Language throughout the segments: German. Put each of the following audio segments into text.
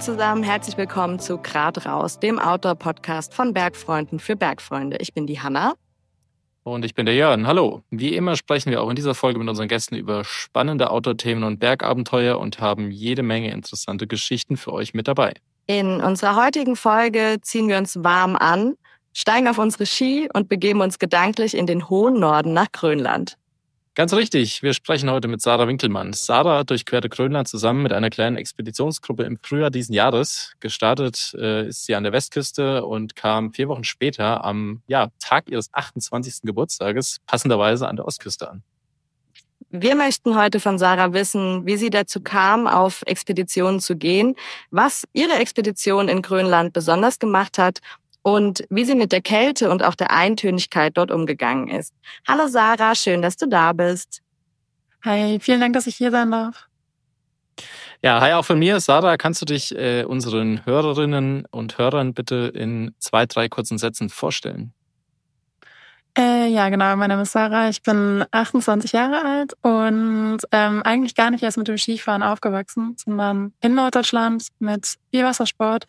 zusammen, herzlich willkommen zu Grad raus, dem Outdoor-Podcast von Bergfreunden für Bergfreunde. Ich bin die Hanna. Und ich bin der Jörn. Hallo. Wie immer sprechen wir auch in dieser Folge mit unseren Gästen über spannende Outdoor-Themen und Bergabenteuer und haben jede Menge interessante Geschichten für euch mit dabei. In unserer heutigen Folge ziehen wir uns warm an, steigen auf unsere Ski und begeben uns gedanklich in den hohen Norden nach Grönland. Ganz richtig. Wir sprechen heute mit Sarah Winkelmann. Sarah durchquerte Grönland zusammen mit einer kleinen Expeditionsgruppe im Frühjahr diesen Jahres. Gestartet äh, ist sie an der Westküste und kam vier Wochen später am ja, Tag ihres 28. Geburtstages passenderweise an der Ostküste an. Wir möchten heute von Sarah wissen, wie sie dazu kam, auf Expeditionen zu gehen, was ihre Expedition in Grönland besonders gemacht hat und wie sie mit der Kälte und auch der Eintönigkeit dort umgegangen ist. Hallo Sarah, schön, dass du da bist. Hi, vielen Dank, dass ich hier sein darf. Ja, hi auch von mir. Sarah, kannst du dich äh, unseren Hörerinnen und Hörern bitte in zwei, drei kurzen Sätzen vorstellen? Äh, ja, genau. Mein Name ist Sarah. Ich bin 28 Jahre alt und ähm, eigentlich gar nicht erst mit dem Skifahren aufgewachsen, sondern in Norddeutschland mit Bierwassersport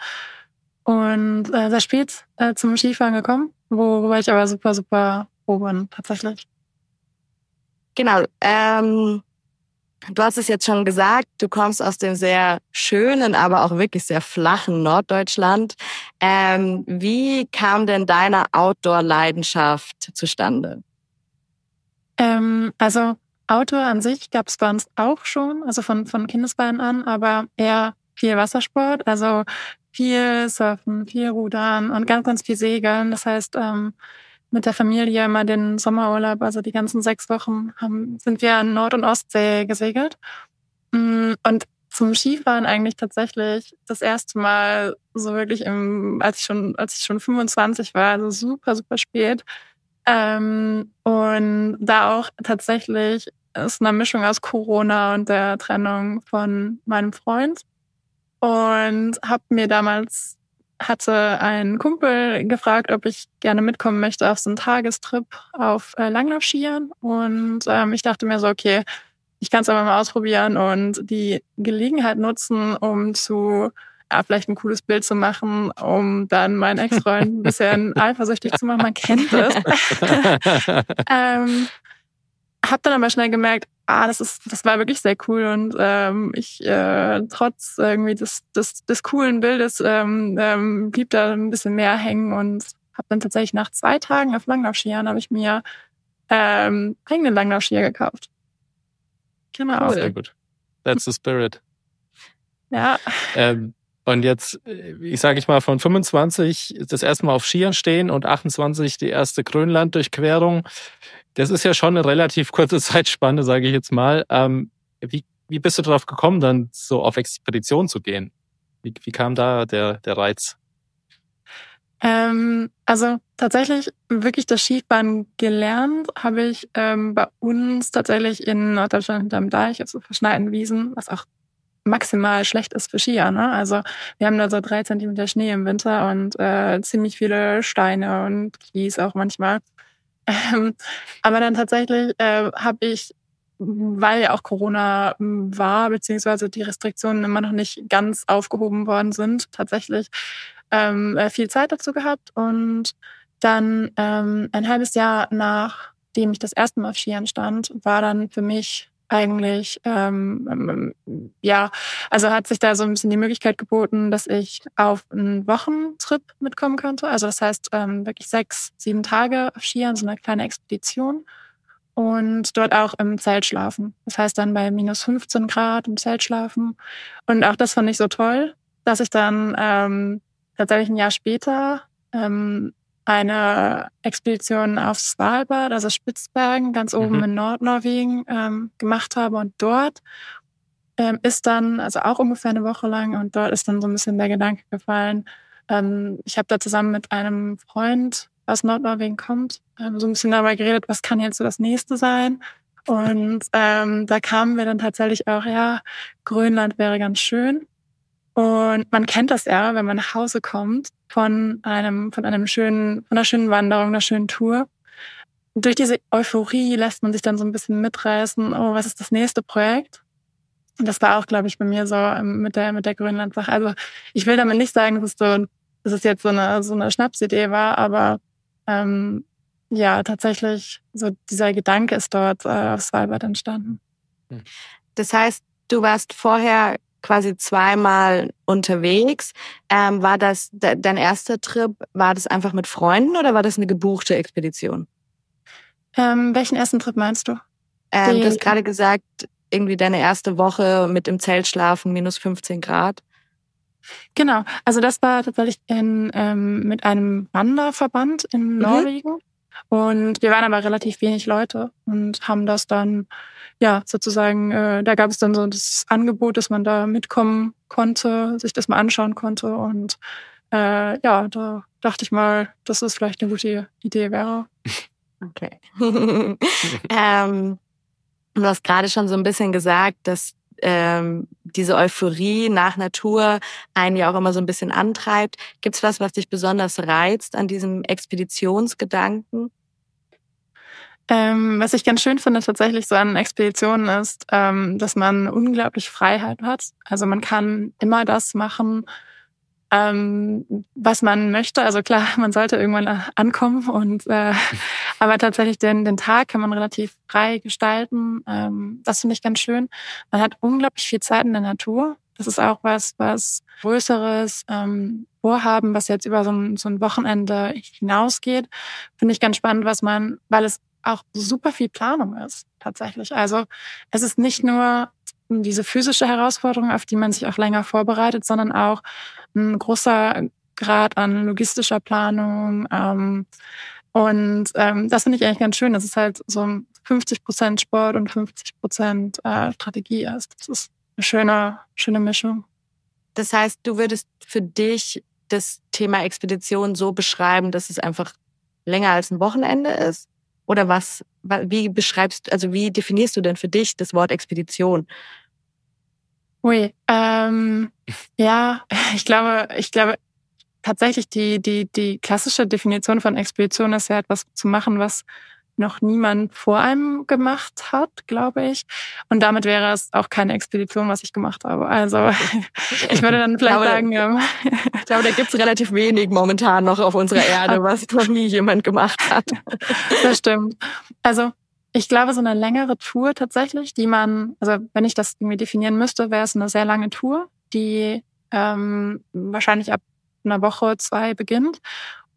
und äh, sehr spät äh, zum Skifahren gekommen, worüber ich aber super, super froh bin, tatsächlich. Genau. Ähm, du hast es jetzt schon gesagt, du kommst aus dem sehr schönen, aber auch wirklich sehr flachen Norddeutschland. Ähm, wie kam denn deine Outdoor-Leidenschaft zustande? Ähm, also Outdoor an sich gab es bei uns auch schon, also von, von Kindesbeinen an, aber eher viel Wassersport. Also viel Surfen, viel Rudern und ganz, ganz viel Segeln. Das heißt, ähm, mit der Familie immer den Sommerurlaub, also die ganzen sechs Wochen, haben, sind wir an Nord- und Ostsee gesegelt. Mm, und zum Skifahren eigentlich tatsächlich das erste Mal so wirklich im, als ich schon, als ich schon 25 war, also super, super spät. Ähm, und da auch tatsächlich ist eine Mischung aus Corona und der Trennung von meinem Freund und habe mir damals hatte ein Kumpel gefragt, ob ich gerne mitkommen möchte auf so einen Tagestrip auf äh, Langlaufskiern und ähm, ich dachte mir so, okay, ich kann es aber mal ausprobieren und die Gelegenheit nutzen, um zu ja, vielleicht ein cooles Bild zu machen, um dann meinen Ex-Freund ein bisschen eifersüchtig zu machen. Man kennt es. ähm, hab dann aber schnell gemerkt, ah, das ist, das war wirklich sehr cool und ähm, ich äh, trotz irgendwie des, des, des coolen Bildes ähm, ähm, blieb da ein bisschen mehr hängen und habe dann tatsächlich nach zwei Tagen auf Langlaufskiern habe ich mir ähm, eigene Langlaufskier gekauft. Genau. Oh, sehr gut. That's the spirit. Ja. Ähm, und jetzt, ich sage ich mal, von 25 das erste Mal auf Skiern stehen und 28 die erste Grönland-Durchquerung. Das ist ja schon eine relativ kurze Zeitspanne, sage ich jetzt mal. Ähm, wie, wie bist du darauf gekommen, dann so auf Expedition zu gehen? Wie, wie kam da der, der Reiz? Ähm, also tatsächlich wirklich das Skifahren gelernt habe ich ähm, bei uns tatsächlich in Norddeutschland hinterm Deich, also verschneiten Wiesen, was auch maximal schlecht ist für Skier. Ne? Also wir haben da so drei Zentimeter Schnee im Winter und äh, ziemlich viele Steine und Kies auch manchmal. Ähm, aber dann tatsächlich äh, habe ich, weil ja auch Corona hm, war, beziehungsweise die Restriktionen immer noch nicht ganz aufgehoben worden sind, tatsächlich ähm, äh, viel Zeit dazu gehabt und dann ähm, ein halbes Jahr nachdem ich das erste Mal auf Skiern stand, war dann für mich eigentlich, ähm, ähm, ja, also hat sich da so ein bisschen die Möglichkeit geboten, dass ich auf einen Wochentrip mitkommen könnte. Also das heißt ähm, wirklich sechs, sieben Tage auf Skiern, so eine kleine Expedition und dort auch im Zelt schlafen. Das heißt dann bei minus 15 Grad im Zelt schlafen. Und auch das fand ich so toll, dass ich dann ähm, tatsächlich ein Jahr später ähm, eine Expedition auf Svalbard, also Spitzbergen, ganz oben mhm. in Nordnorwegen ähm, gemacht habe. Und dort ähm, ist dann, also auch ungefähr eine Woche lang, und dort ist dann so ein bisschen der Gedanke gefallen, ähm, ich habe da zusammen mit einem Freund aus Nordnorwegen kommt, ähm, so ein bisschen dabei geredet, was kann jetzt so das nächste sein. Und ähm, da kamen wir dann tatsächlich auch, ja, Grönland wäre ganz schön. Und man kennt das ja, wenn man nach Hause kommt von einem, von einem schönen, von einer schönen Wanderung, einer schönen Tour. Durch diese Euphorie lässt man sich dann so ein bisschen mitreißen, oh, was ist das nächste Projekt? Und das war auch, glaube ich, bei mir so ähm, mit der, mit der Grönland-Sache. Also ich will damit nicht sagen, dass es, so, dass es jetzt so eine, so eine Schnapsidee war, aber ähm, ja, tatsächlich, so dieser Gedanke ist dort äh, auf Svalbard entstanden. Das heißt, du warst vorher quasi zweimal unterwegs. Ähm, war das de dein erster Trip? War das einfach mit Freunden oder war das eine gebuchte Expedition? Ähm, welchen ersten Trip meinst du? Ähm, du hast gerade gesagt, irgendwie deine erste Woche mit im Zelt schlafen, minus 15 Grad. Genau, also das war tatsächlich in, ähm, mit einem Wanderverband in mhm. Norwegen. Und wir waren aber relativ wenig Leute und haben das dann, ja, sozusagen, äh, da gab es dann so das Angebot, dass man da mitkommen konnte, sich das mal anschauen konnte. Und äh, ja, da dachte ich mal, dass das vielleicht eine gute Idee wäre. Okay. ähm, Du hast gerade schon so ein bisschen gesagt, dass ähm, diese Euphorie nach Natur einen ja auch immer so ein bisschen antreibt. Gibt es was, was dich besonders reizt an diesem Expeditionsgedanken? Ähm, was ich ganz schön finde tatsächlich so an Expeditionen ist, ähm, dass man unglaublich Freiheit hat. Also man kann immer das machen, ähm, was man möchte. Also klar, man sollte irgendwann ankommen und äh, aber tatsächlich den, den Tag kann man relativ frei gestalten. Ähm, das finde ich ganz schön. Man hat unglaublich viel Zeit in der Natur. Das ist auch was, was größeres ähm, Vorhaben, was jetzt über so ein, so ein Wochenende hinausgeht. Finde ich ganz spannend, was man, weil es auch super viel Planung ist, tatsächlich. Also es ist nicht nur diese physische Herausforderung, auf die man sich auch länger vorbereitet, sondern auch ein großer Grad an logistischer Planung. Ähm, und ähm, das finde ich eigentlich ganz schön, dass es halt so 50 Prozent Sport und 50 Prozent äh, Strategie ist. Das ist eine schöne, schöne Mischung. Das heißt, du würdest für dich das Thema Expedition so beschreiben, dass es einfach länger als ein Wochenende ist? Oder was, wie beschreibst, also wie definierst du denn für dich das Wort Expedition? Ui, ähm, ja, ich glaube, ich glaube tatsächlich die, die, die klassische Definition von Expedition ist ja etwas zu machen, was noch niemand vor einem gemacht hat, glaube ich. Und damit wäre es auch keine Expedition, was ich gemacht habe. Also ich würde dann vielleicht glaube, sagen, ähm, ich glaube, da gibt es relativ wenig momentan noch auf unserer Erde, was noch nie jemand gemacht hat. Das stimmt. Also ich glaube, so eine längere Tour tatsächlich, die man, also wenn ich das irgendwie definieren müsste, wäre es eine sehr lange Tour, die ähm, wahrscheinlich ab einer Woche, zwei beginnt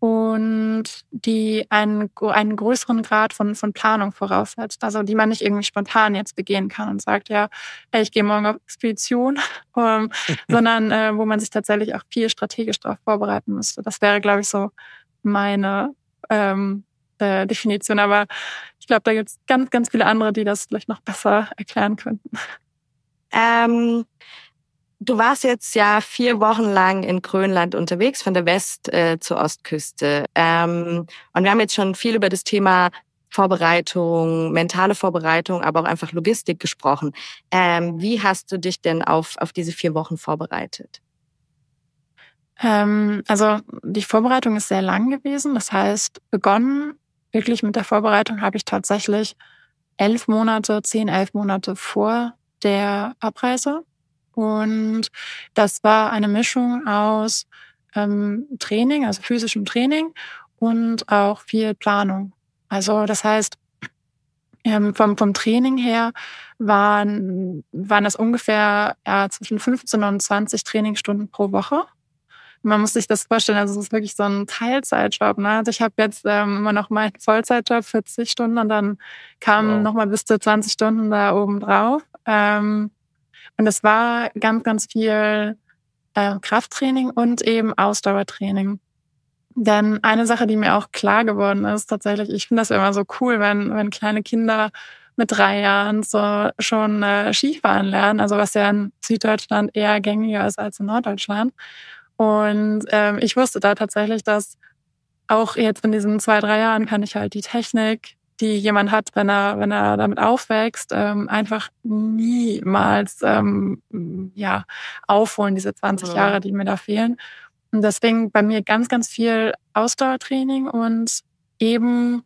und die einen, einen größeren Grad von, von Planung voraussetzt. Also die man nicht irgendwie spontan jetzt begehen kann und sagt, ja, ey, ich gehe morgen auf Expedition, ähm, sondern äh, wo man sich tatsächlich auch viel strategisch darauf vorbereiten müsste. Das wäre, glaube ich, so meine ähm, äh, Definition. Aber ich glaube, da gibt es ganz, ganz viele andere, die das vielleicht noch besser erklären könnten. Ähm, du warst jetzt ja vier Wochen lang in Grönland unterwegs, von der West- äh, zur Ostküste. Ähm, und wir haben jetzt schon viel über das Thema Vorbereitung, mentale Vorbereitung, aber auch einfach Logistik gesprochen. Ähm, wie hast du dich denn auf, auf diese vier Wochen vorbereitet? Ähm, also die Vorbereitung ist sehr lang gewesen. Das heißt, begonnen wirklich mit der Vorbereitung habe ich tatsächlich elf Monate, zehn, elf Monate vor der Abreise. Und das war eine Mischung aus ähm, Training, also physischem Training und auch viel Planung. Also das heißt, ähm, vom, vom Training her waren, waren das ungefähr ja, zwischen 15 und 20 Trainingsstunden pro Woche man muss sich das vorstellen, also es ist wirklich so ein Teilzeitjob. Ne? Also ich habe jetzt ähm, immer noch meinen Vollzeitjob, 40 Stunden und dann kamen wow. nochmal bis zu 20 Stunden da oben drauf. Ähm, und es war ganz, ganz viel äh, Krafttraining und eben Ausdauertraining. Denn eine Sache, die mir auch klar geworden ist, tatsächlich, ich finde das immer so cool, wenn, wenn kleine Kinder mit drei Jahren so schon äh, Skifahren lernen, also was ja in Süddeutschland eher gängiger ist als in Norddeutschland. Und ähm, ich wusste da tatsächlich, dass auch jetzt in diesen zwei, drei Jahren kann ich halt die Technik, die jemand hat, wenn er, wenn er damit aufwächst, ähm, einfach niemals ähm, ja, aufholen, diese 20 ja. Jahre, die mir da fehlen. Und deswegen bei mir ganz, ganz viel Ausdauertraining und eben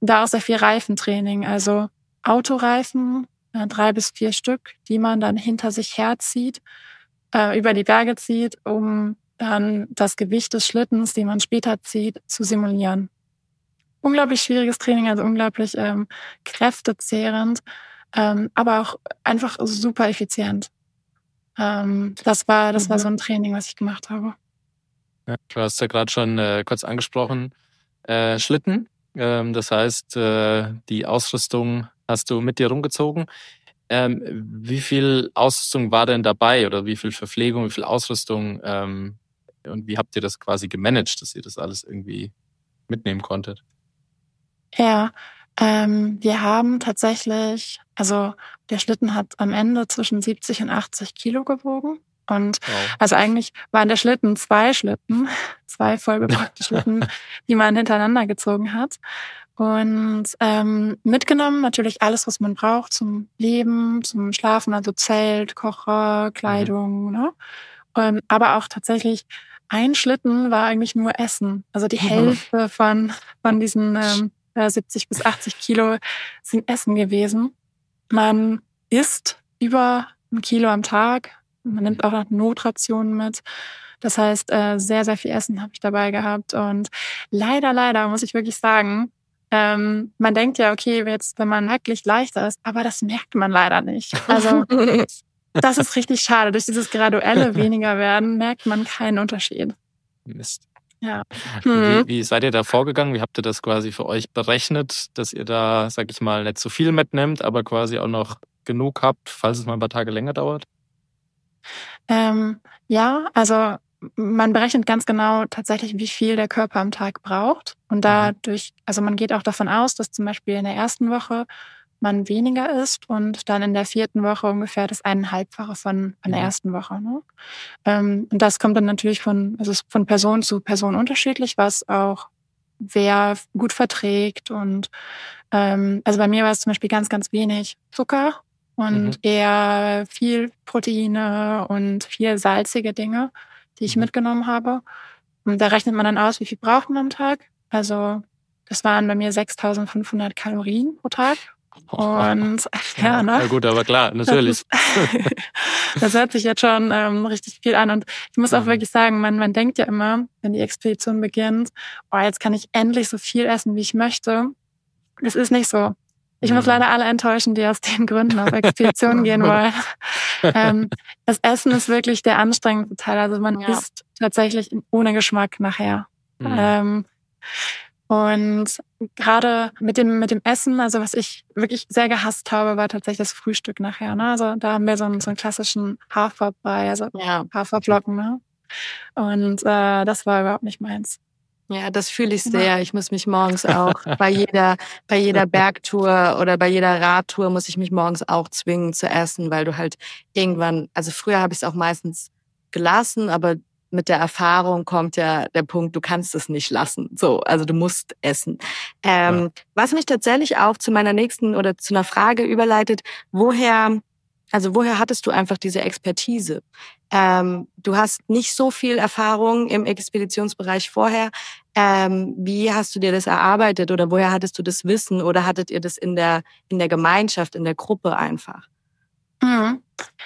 da auch sehr viel Reifentraining. Also Autoreifen äh, drei bis vier Stück, die man dann hinter sich herzieht, äh, über die Berge zieht, um dann das Gewicht des Schlittens, den man später zieht, zu simulieren. Unglaublich schwieriges Training, also unglaublich ähm, kräftezehrend, ähm, aber auch einfach super effizient. Ähm, das war, das war so ein Training, was ich gemacht habe. Ja, du hast ja gerade schon äh, kurz angesprochen, äh, Schlitten. Ähm, das heißt, äh, die Ausrüstung hast du mit dir rumgezogen. Ähm, wie viel Ausrüstung war denn dabei oder wie viel Verpflegung, wie viel Ausrüstung ähm, und wie habt ihr das quasi gemanagt, dass ihr das alles irgendwie mitnehmen konntet? Ja, ähm, wir haben tatsächlich, also der Schlitten hat am Ende zwischen 70 und 80 Kilo gewogen. Und wow. also eigentlich waren der Schlitten zwei Schlitten, zwei vollbepackte Schlitten, die man hintereinander gezogen hat. Und ähm, mitgenommen natürlich alles, was man braucht zum Leben, zum Schlafen, also Zelt, Kocher. Kleidung, mhm. ne? Ähm, aber auch tatsächlich ein Schlitten war eigentlich nur Essen. Also die Hälfte von, von diesen ähm, 70 bis 80 Kilo sind Essen gewesen. Man isst über ein Kilo am Tag. Man nimmt auch noch Notrationen mit. Das heißt, äh, sehr, sehr viel Essen habe ich dabei gehabt. Und leider, leider muss ich wirklich sagen, ähm, man denkt ja, okay, jetzt, wenn man wirklich leichter ist, aber das merkt man leider nicht. Also das ist richtig schade. Durch dieses graduelle weniger werden merkt man keinen Unterschied. Mist. Ja. Hm. Wie, wie seid ihr da vorgegangen? Wie habt ihr das quasi für euch berechnet, dass ihr da, sag ich mal, nicht zu viel mitnehmt, aber quasi auch noch genug habt, falls es mal ein paar Tage länger dauert? Ähm, ja, also man berechnet ganz genau tatsächlich, wie viel der Körper am Tag braucht. Und mhm. dadurch, also man geht auch davon aus, dass zum Beispiel in der ersten Woche man weniger isst und dann in der vierten Woche ungefähr das eineinhalbfache von, von der mhm. ersten Woche. Ne? Ähm, und das kommt dann natürlich von, also von Person zu Person unterschiedlich, was auch wer gut verträgt. Und ähm, also bei mir war es zum Beispiel ganz, ganz wenig Zucker und mhm. eher viel Proteine und viel salzige Dinge die ich mhm. mitgenommen habe. Und da rechnet man dann aus, wie viel braucht man am Tag. Also das waren bei mir 6500 Kalorien pro Tag. Und ja, ne? Ja gut, aber klar, natürlich. Das, das hört sich jetzt schon ähm, richtig viel an. Und ich muss auch mhm. wirklich sagen, man, man denkt ja immer, wenn die Expedition beginnt, oh, jetzt kann ich endlich so viel essen, wie ich möchte. Das ist nicht so. Ich muss mhm. leider alle enttäuschen, die aus den Gründen auf Expeditionen gehen wollen. Ähm, das Essen ist wirklich der anstrengende Teil. Also man ja. isst tatsächlich ohne Geschmack nachher. Mhm. Ähm, und gerade mit dem, mit dem Essen, also was ich wirklich sehr gehasst habe, war tatsächlich das Frühstück nachher. Ne? Also da haben wir so einen, so einen klassischen Haferbrei, also ja. Haferflocken. Ne? Und äh, das war überhaupt nicht meins. Ja, das fühle ich sehr. Ich muss mich morgens auch bei jeder, bei jeder Bergtour oder bei jeder Radtour muss ich mich morgens auch zwingen zu essen, weil du halt irgendwann, also früher habe ich es auch meistens gelassen, aber mit der Erfahrung kommt ja der Punkt, du kannst es nicht lassen. So, also du musst essen. Ähm, ja. Was mich tatsächlich auch zu meiner nächsten oder zu einer Frage überleitet, woher also woher hattest du einfach diese Expertise? Ähm, du hast nicht so viel Erfahrung im Expeditionsbereich vorher. Ähm, wie hast du dir das erarbeitet oder woher hattest du das Wissen oder hattet ihr das in der in der Gemeinschaft, in der Gruppe einfach? Mhm.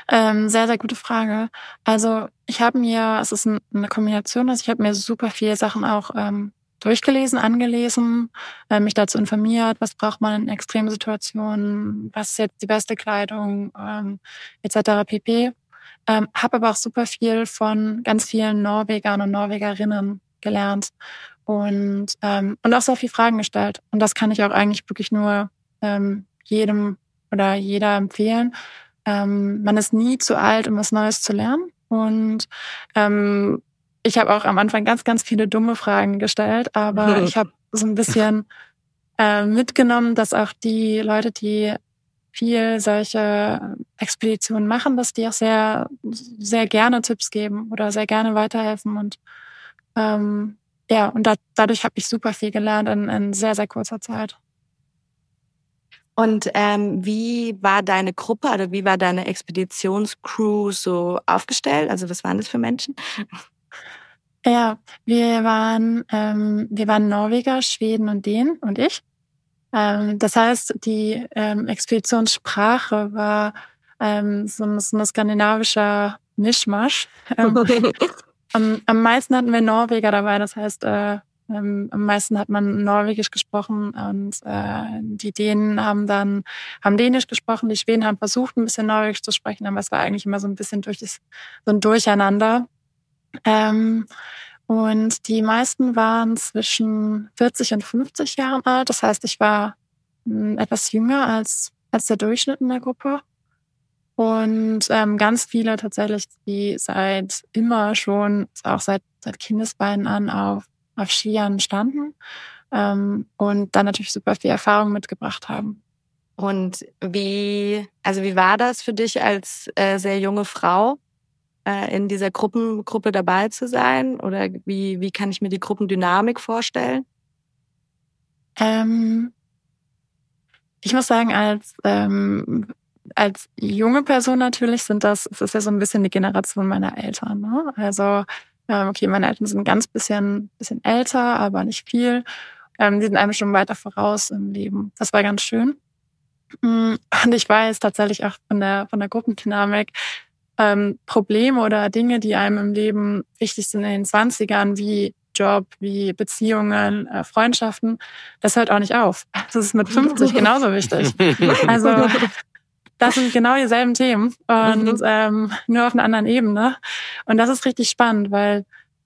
Ähm, sehr, sehr gute Frage. Also ich habe mir, es ist eine Kombination, also ich habe mir super viele Sachen auch ähm, durchgelesen, angelesen, äh, mich dazu informiert, was braucht man in extremen Situationen, was ist jetzt die beste Kleidung, ähm, etc. pp. Ähm, habe aber auch super viel von ganz vielen Norwegern und Norwegerinnen gelernt und ähm, und auch sehr viele Fragen gestellt. Und das kann ich auch eigentlich wirklich nur ähm, jedem oder jeder empfehlen. Ähm, man ist nie zu alt, um was Neues zu lernen. Und ähm, ich habe auch am Anfang ganz, ganz viele dumme Fragen gestellt, aber ich habe so ein bisschen äh, mitgenommen, dass auch die Leute, die viel solche Expeditionen machen, dass die auch sehr, sehr gerne Tipps geben oder sehr gerne weiterhelfen. Und ähm, ja, und da, dadurch habe ich super viel gelernt in, in sehr, sehr kurzer Zeit. Und ähm, wie war deine Gruppe oder wie war deine Expeditionscrew so aufgestellt? Also was waren das für Menschen? Ja, wir waren, ähm, wir waren Norweger, Schweden und Dänen und ich. Ähm, das heißt, die ähm, Expeditionssprache war ähm, so, so ein skandinavischer Mischmasch. Ähm, am, am meisten hatten wir Norweger dabei, das heißt, äh, ähm, am meisten hat man Norwegisch gesprochen und äh, die Dänen haben dann haben Dänisch gesprochen, die Schweden haben versucht, ein bisschen Norwegisch zu sprechen, aber es war eigentlich immer so ein bisschen durch das, so ein Durcheinander. Ähm, und die meisten waren zwischen 40 und 50 Jahren alt. Das heißt, ich war hm, etwas jünger als, als der Durchschnitt in der Gruppe. Und ähm, ganz viele tatsächlich, die seit immer schon, auch seit, seit Kindesbeinen an auf, auf Skiern standen ähm, und dann natürlich super viel Erfahrung mitgebracht haben. Und wie, also wie war das für dich als äh, sehr junge Frau, äh, in dieser Gruppengruppe dabei zu sein? Oder wie, wie kann ich mir die Gruppendynamik vorstellen? Ähm, ich muss sagen, als ähm, als junge Person natürlich sind das, es ist ja so ein bisschen die Generation meiner Eltern. Ne? Also, ähm, okay, meine Eltern sind ein ganz bisschen, bisschen älter, aber nicht viel. Ähm, die sind einem schon weiter voraus im Leben. Das war ganz schön. Mm, und ich weiß tatsächlich auch von der, von der Gruppendynamik, ähm, Probleme oder Dinge, die einem im Leben wichtig sind in den Zwanzigern, wie Job, wie Beziehungen, äh, Freundschaften, das hört auch nicht auf. Das ist mit 50 genauso wichtig. Also das sind genau dieselben Themen und mhm. ähm, nur auf einer anderen Ebene. Und das ist richtig spannend, weil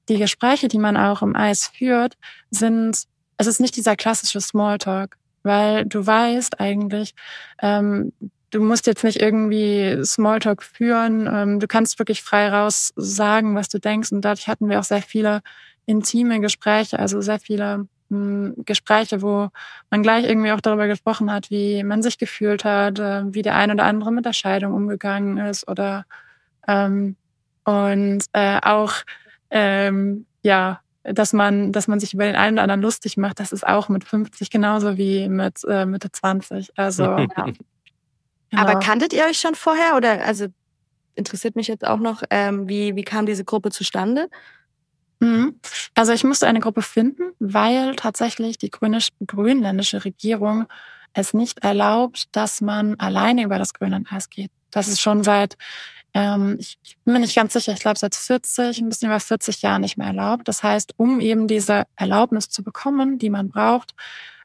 die Gespräche, die man auch im Eis führt, sind, es ist nicht dieser klassische Smalltalk, weil du weißt eigentlich, ähm, du musst jetzt nicht irgendwie Smalltalk führen, ähm, du kannst wirklich frei raus sagen, was du denkst. Und dadurch hatten wir auch sehr viele intime Gespräche, also sehr viele Gespräche, wo man gleich irgendwie auch darüber gesprochen hat, wie man sich gefühlt hat, äh, wie der ein oder andere mit der Scheidung umgegangen ist oder ähm, und äh, auch ähm, ja, dass man, dass man sich über den einen oder anderen lustig macht, das ist auch mit 50 genauso wie mit äh, Mitte 20. Also ja. genau. Aber kanntet ihr euch schon vorher oder also interessiert mich jetzt auch noch, ähm, wie, wie kam diese Gruppe zustande? Mhm. Also ich musste eine Gruppe finden, weil tatsächlich die grönländische Regierung es nicht erlaubt, dass man alleine über das Grönlandeis geht. Das ist schon seit, ähm, ich bin mir nicht ganz sicher, ich glaube seit 40, ein bisschen über 40 Jahren nicht mehr erlaubt. Das heißt, um eben diese Erlaubnis zu bekommen, die man braucht,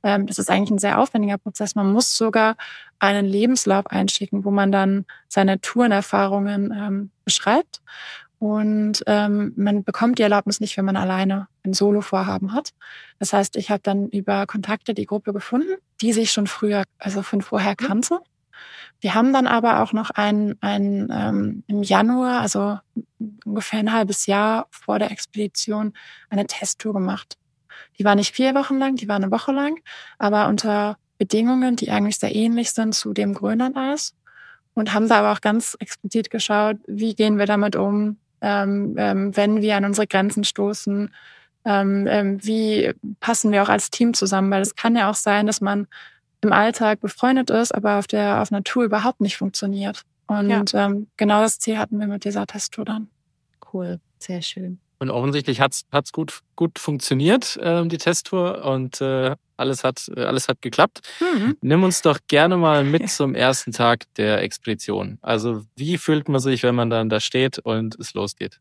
ähm, das ist eigentlich ein sehr aufwendiger Prozess. Man muss sogar einen Lebenslauf einschicken, wo man dann seine Tourenerfahrungen ähm, beschreibt. Und ähm, man bekommt die Erlaubnis nicht, wenn man alleine ein Solo-Vorhaben hat. Das heißt, ich habe dann über Kontakte die Gruppe gefunden, die sich schon früher, also von vorher mhm. kannte. Die haben dann aber auch noch ein, ein ähm, im Januar, also ungefähr ein halbes Jahr vor der Expedition, eine Testtour gemacht. Die war nicht vier Wochen lang, die war eine Woche lang, aber unter Bedingungen, die eigentlich sehr ähnlich sind zu dem Grönlandeis. Und haben da aber auch ganz explizit geschaut, wie gehen wir damit um, ähm, ähm, wenn wir an unsere Grenzen stoßen, ähm, ähm, wie passen wir auch als Team zusammen, weil es kann ja auch sein, dass man im Alltag befreundet ist, aber auf der auf Natur überhaupt nicht funktioniert. Und ja. ähm, genau das Ziel hatten wir mit dieser Testtour dann. Cool, sehr schön. Und offensichtlich hat's hat's gut gut funktioniert äh, die Testtour und äh, alles hat alles hat geklappt. Mhm. Nimm uns doch gerne mal mit zum ersten Tag der Expedition. Also wie fühlt man sich, wenn man dann da steht und es losgeht?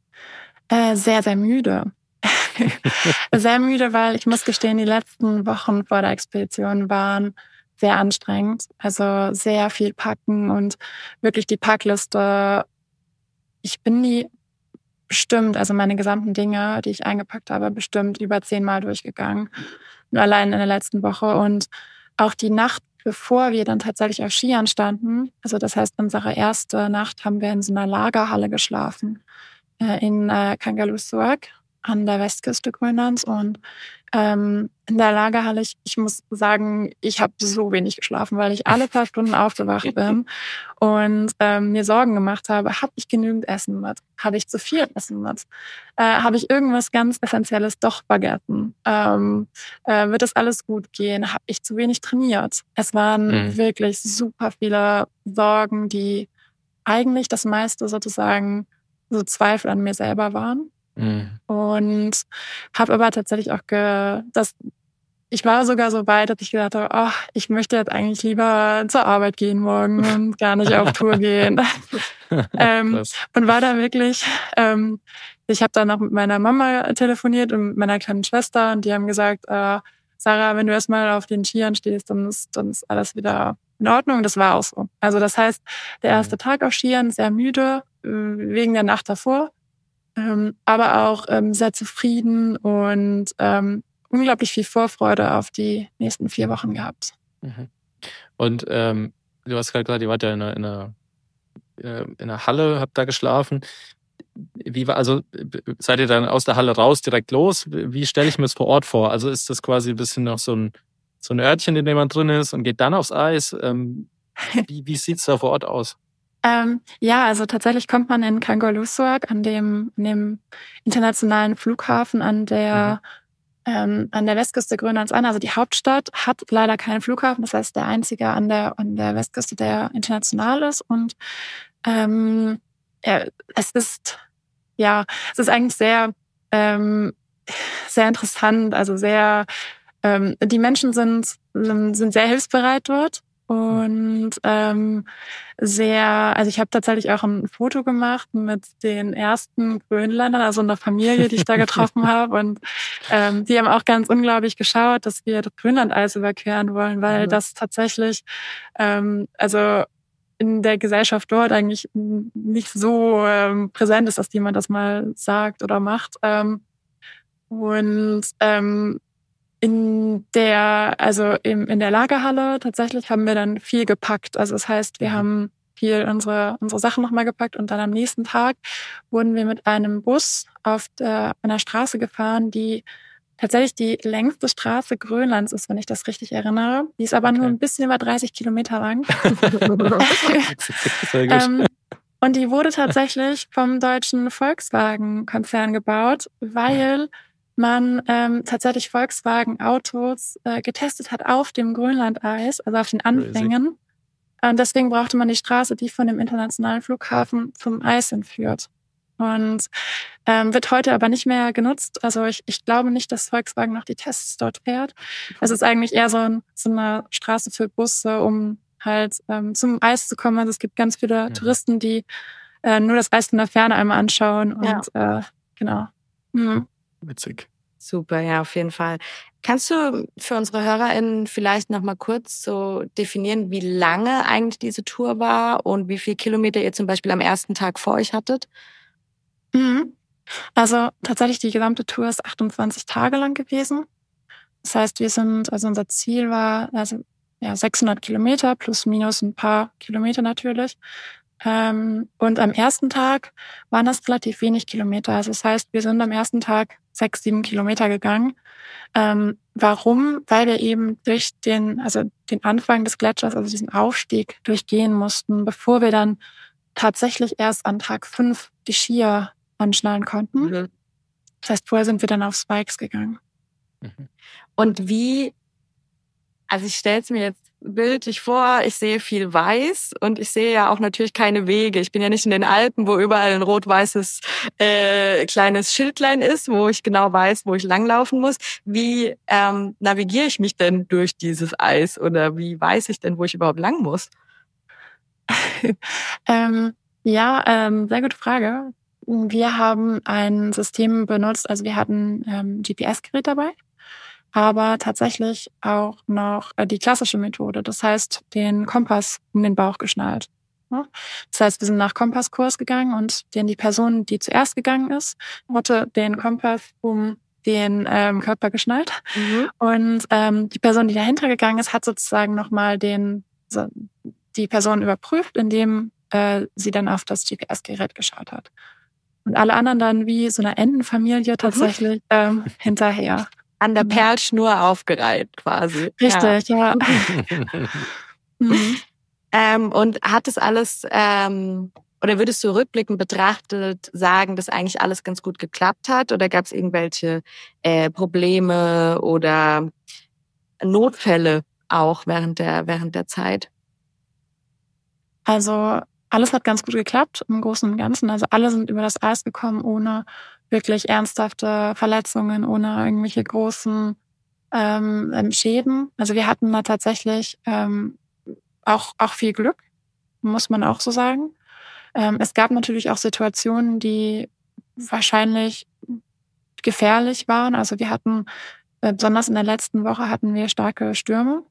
Äh, sehr sehr müde. sehr müde, weil ich muss gestehen, die letzten Wochen vor der Expedition waren sehr anstrengend. Also sehr viel packen und wirklich die Packliste. Ich bin die bestimmt, also meine gesamten Dinge, die ich eingepackt habe, bestimmt über zehnmal durchgegangen. Nur allein in der letzten Woche. Und auch die Nacht, bevor wir dann tatsächlich auf Skiern standen, also das heißt, unsere erste Nacht haben wir in so einer Lagerhalle geschlafen äh, in äh, Kangalusuak an der Westküste Grönlands und ähm, in der Lagerhalle, ich, ich muss sagen, ich habe so wenig geschlafen, weil ich alle paar Stunden aufgewacht bin und ähm, mir Sorgen gemacht habe, habe ich genügend Essen mit? Habe ich zu viel Essen mit? Äh, habe ich irgendwas ganz Essentielles doch vergessen? Ähm, äh, wird das alles gut gehen? Habe ich zu wenig trainiert? Es waren mhm. wirklich super viele Sorgen, die eigentlich das meiste sozusagen so Zweifel an mir selber waren. Mhm. Und habe aber tatsächlich auch ge das ich war sogar so weit, dass ich gedacht habe, oh, ich möchte jetzt eigentlich lieber zur Arbeit gehen morgen und gar nicht auf Tour gehen. ähm, und war da wirklich, ähm, ich habe dann auch mit meiner Mama telefoniert und mit meiner kleinen Schwester und die haben gesagt, äh, Sarah, wenn du erstmal auf den Skiern stehst, dann ist, dann ist alles wieder in Ordnung. Das war auch so. Also das heißt, der mhm. erste Tag auf Skiern, sehr müde, wegen der Nacht davor, ähm, aber auch ähm, sehr zufrieden und ähm, unglaublich viel Vorfreude auf die nächsten vier Wochen gehabt. Mhm. Und ähm, du hast gerade gesagt, ihr wart ja in einer, in einer, äh, in einer Halle, habt da geschlafen. Wie war, also seid ihr dann aus der Halle raus direkt los? Wie stelle ich mir das vor Ort vor? Also ist das quasi ein bisschen noch so ein, so ein Örtchen, in dem man drin ist und geht dann aufs Eis? Ähm, wie wie sieht's da vor Ort aus? Ähm, ja, also tatsächlich kommt man in Kangalusuaq an dem, an dem internationalen Flughafen an der mhm ähm, an der Westküste Grönlands an. Also die Hauptstadt hat leider keinen Flughafen, das heißt der einzige an der, an der Westküste, der international ist. Und ähm, ja, es ist, ja, es ist eigentlich sehr, ähm, sehr interessant, also sehr, ähm, die Menschen sind, sind sehr hilfsbereit dort und ähm, sehr, also ich habe tatsächlich auch ein Foto gemacht mit den ersten Grönländern, also einer Familie, die ich da getroffen habe. Und ähm, die haben auch ganz unglaublich geschaut, dass wir das Grönlandeis überqueren wollen, weil ja. das tatsächlich, ähm, also in der Gesellschaft dort eigentlich nicht so ähm, präsent ist, dass jemand das mal sagt oder macht. Ähm, und ähm, in der, also im, in der Lagerhalle tatsächlich haben wir dann viel gepackt. Also das heißt, wir mhm. haben viel unsere, unsere Sachen nochmal gepackt und dann am nächsten Tag wurden wir mit einem Bus auf der, einer Straße gefahren, die tatsächlich die längste Straße Grönlands ist, wenn ich das richtig erinnere. Die ist aber okay. nur ein bisschen über 30 Kilometer lang. ähm, und die wurde tatsächlich vom deutschen Volkswagen-Konzern gebaut, weil man ähm, tatsächlich Volkswagen-Autos äh, getestet hat auf dem Grönlandeis, also auf den Anfängen. Und deswegen brauchte man die Straße, die von dem internationalen Flughafen zum Eis entführt. Und ähm, wird heute aber nicht mehr genutzt. Also ich, ich glaube nicht, dass Volkswagen noch die Tests dort fährt. Es ist eigentlich eher so, ein, so eine Straße für Busse, um halt ähm, zum Eis zu kommen. Also es gibt ganz viele mhm. Touristen, die äh, nur das Eis in der Ferne einmal anschauen. Und ja. äh, genau. Mhm. Witzig. Super, ja, auf jeden Fall. Kannst du für unsere HörerInnen vielleicht nochmal kurz so definieren, wie lange eigentlich diese Tour war und wie viele Kilometer ihr zum Beispiel am ersten Tag vor euch hattet? Mhm. Also tatsächlich die gesamte Tour ist 28 Tage lang gewesen. Das heißt, wir sind, also unser Ziel war, also ja, 600 Kilometer plus minus ein paar Kilometer natürlich. Ähm, und am ersten Tag waren das relativ wenig Kilometer. Also das heißt, wir sind am ersten Tag sechs, sieben Kilometer gegangen. Ähm, warum? Weil wir eben durch den, also den Anfang des Gletschers, also diesen Aufstieg durchgehen mussten, bevor wir dann tatsächlich erst an Tag fünf die Skier anschnallen konnten. Mhm. Das heißt, vorher sind wir dann auf Spikes gegangen. Mhm. Und wie, also ich stelle es mir jetzt bildlich vor, ich sehe viel weiß und ich sehe ja auch natürlich keine Wege. Ich bin ja nicht in den Alpen, wo überall ein rot-weißes äh, kleines Schildlein ist, wo ich genau weiß, wo ich langlaufen muss. Wie ähm, navigiere ich mich denn durch dieses Eis oder wie weiß ich denn, wo ich überhaupt lang muss? ähm, ja, ähm, sehr gute Frage. Wir haben ein System benutzt, also wir hatten ähm, GPS-Gerät dabei aber tatsächlich auch noch äh, die klassische Methode. Das heißt, den Kompass um den Bauch geschnallt. Das heißt, wir sind nach Kompasskurs gegangen und den, die Person, die zuerst gegangen ist, hatte den Kompass um den ähm, Körper geschnallt. Mhm. Und ähm, die Person, die dahinter gegangen ist, hat sozusagen nochmal den, also die Person überprüft, indem äh, sie dann auf das GPS-Gerät geschaut hat. Und alle anderen dann wie so eine Entenfamilie mhm. tatsächlich mhm. ähm, hinterher an der Perlschnur aufgereiht quasi. Richtig, ja. ja. mhm. ähm, und hat das alles, ähm, oder würdest du rückblickend betrachtet sagen, dass eigentlich alles ganz gut geklappt hat? Oder gab es irgendwelche äh, Probleme oder Notfälle auch während der, während der Zeit? Also alles hat ganz gut geklappt im Großen und Ganzen. Also alle sind über das Eis gekommen, ohne wirklich ernsthafte Verletzungen, ohne irgendwelche großen ähm, ähm, Schäden. Also wir hatten da tatsächlich ähm, auch, auch viel Glück, muss man auch so sagen. Ähm, es gab natürlich auch Situationen, die wahrscheinlich gefährlich waren. Also wir hatten, äh, besonders in der letzten Woche hatten wir starke Stürme.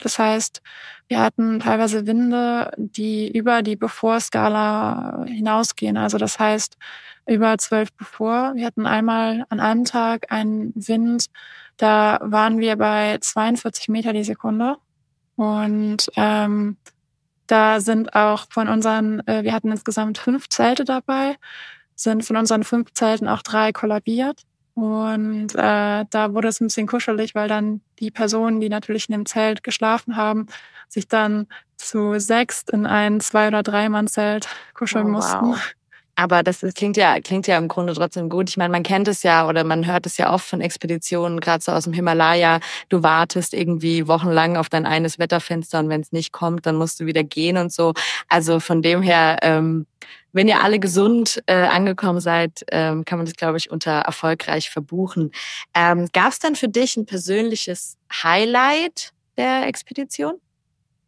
Das heißt, wir hatten teilweise Winde, die über die Bevor-Skala hinausgehen. Also das heißt, über zwölf bevor. Wir hatten einmal an einem Tag einen Wind, da waren wir bei 42 Meter die Sekunde. Und ähm, da sind auch von unseren, äh, wir hatten insgesamt fünf Zelte dabei, sind von unseren fünf Zelten auch drei kollabiert. Und äh, da wurde es ein bisschen kuschelig, weil dann die Personen, die natürlich in dem Zelt geschlafen haben, sich dann zu sechst in ein Zwei- oder Drei-Mann-Zelt kuscheln oh, mussten. Wow. Aber das klingt ja, klingt ja im Grunde trotzdem gut. Ich meine, man kennt es ja oder man hört es ja oft von Expeditionen, gerade so aus dem Himalaya. Du wartest irgendwie wochenlang auf dein eines Wetterfenster und wenn es nicht kommt, dann musst du wieder gehen und so. Also von dem her, ähm, wenn ihr alle gesund äh, angekommen seid, ähm, kann man das, glaube ich, unter erfolgreich verbuchen. Ähm, Gab es dann für dich ein persönliches Highlight der Expedition?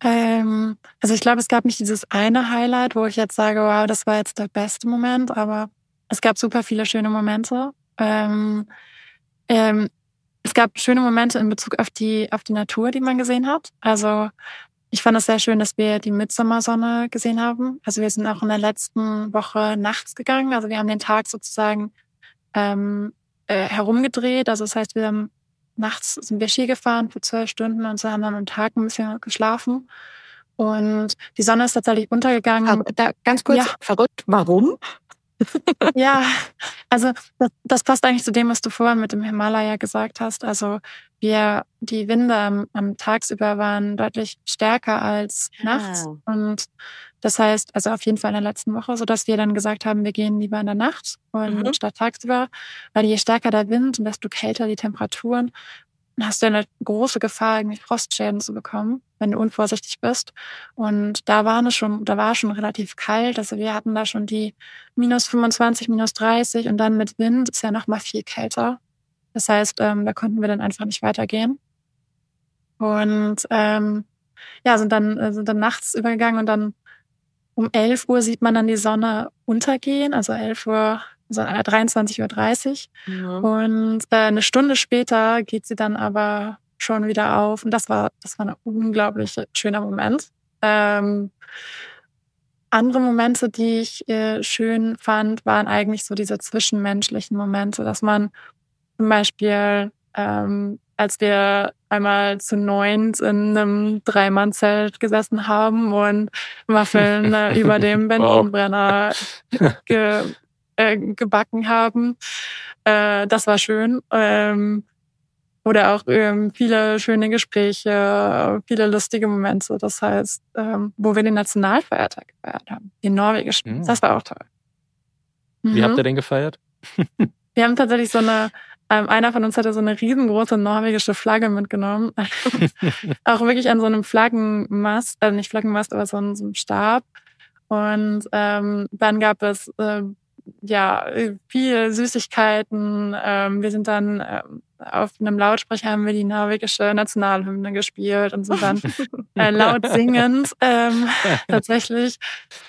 Ähm, also ich glaube, es gab nicht dieses eine Highlight, wo ich jetzt sage, wow, das war jetzt der beste Moment, aber es gab super viele schöne Momente. Ähm, ähm, es gab schöne Momente in Bezug auf die, auf die Natur, die man gesehen hat. Also ich fand es sehr schön, dass wir die Mitsommersonne gesehen haben. Also wir sind auch in der letzten Woche nachts gegangen. Also wir haben den Tag sozusagen ähm, äh, herumgedreht. Also das heißt, wir haben nachts sind wir Ski gefahren für zwölf Stunden und so haben dann am Tag ein bisschen geschlafen. Und die Sonne ist tatsächlich untergegangen. Aber da, ganz kurz, ja. verrückt, warum? Ja, also das, das, passt eigentlich zu dem, was du vorhin mit dem Himalaya gesagt hast. Also wir, die Winde am, am tagsüber waren deutlich stärker als nachts. Ja. Und das heißt, also auf jeden Fall in der letzten Woche, so dass wir dann gesagt haben, wir gehen lieber in der Nacht und mhm. statt tagsüber, weil je stärker der Wind desto kälter die Temperaturen, hast du eine große Gefahr, irgendwie Frostschäden zu bekommen, wenn du unvorsichtig bist. Und da war es schon, da war schon relativ kalt. Also wir hatten da schon die minus 25, minus 30 und dann mit Wind ist ja noch mal viel kälter. Das heißt, ähm, da konnten wir dann einfach nicht weitergehen. Und ähm, ja, sind dann, äh, sind dann nachts übergegangen und dann um 11 Uhr sieht man dann die Sonne untergehen, also 11 Uhr, also 23.30 Uhr. Ja. Und äh, eine Stunde später geht sie dann aber schon wieder auf. Und das war, das war ein unglaublich schöner Moment. Ähm, andere Momente, die ich äh, schön fand, waren eigentlich so diese zwischenmenschlichen Momente, dass man zum Beispiel ähm, als wir einmal zu neunt in einem Dreimannzelt gesessen haben und Waffeln äh, über dem Benzinbrenner ge, äh, gebacken haben. Äh, das war schön. Ähm, oder auch ähm, viele schöne Gespräche, viele lustige Momente. Das heißt, ähm, wo wir den Nationalfeiertag gefeiert haben, den norwegischen. Mhm. Das war auch toll. Wie mhm. habt ihr den gefeiert? wir haben tatsächlich so eine ähm, einer von uns hatte so eine riesengroße norwegische Flagge mitgenommen. auch wirklich an so einem Flaggenmast, also nicht Flaggenmast, aber so, ein, so einem Stab. Und ähm, dann gab es äh, ja viel Süßigkeiten. Ähm, wir sind dann äh, auf einem Lautsprecher haben wir die norwegische Nationalhymne gespielt und sind dann äh, laut singend ähm, tatsächlich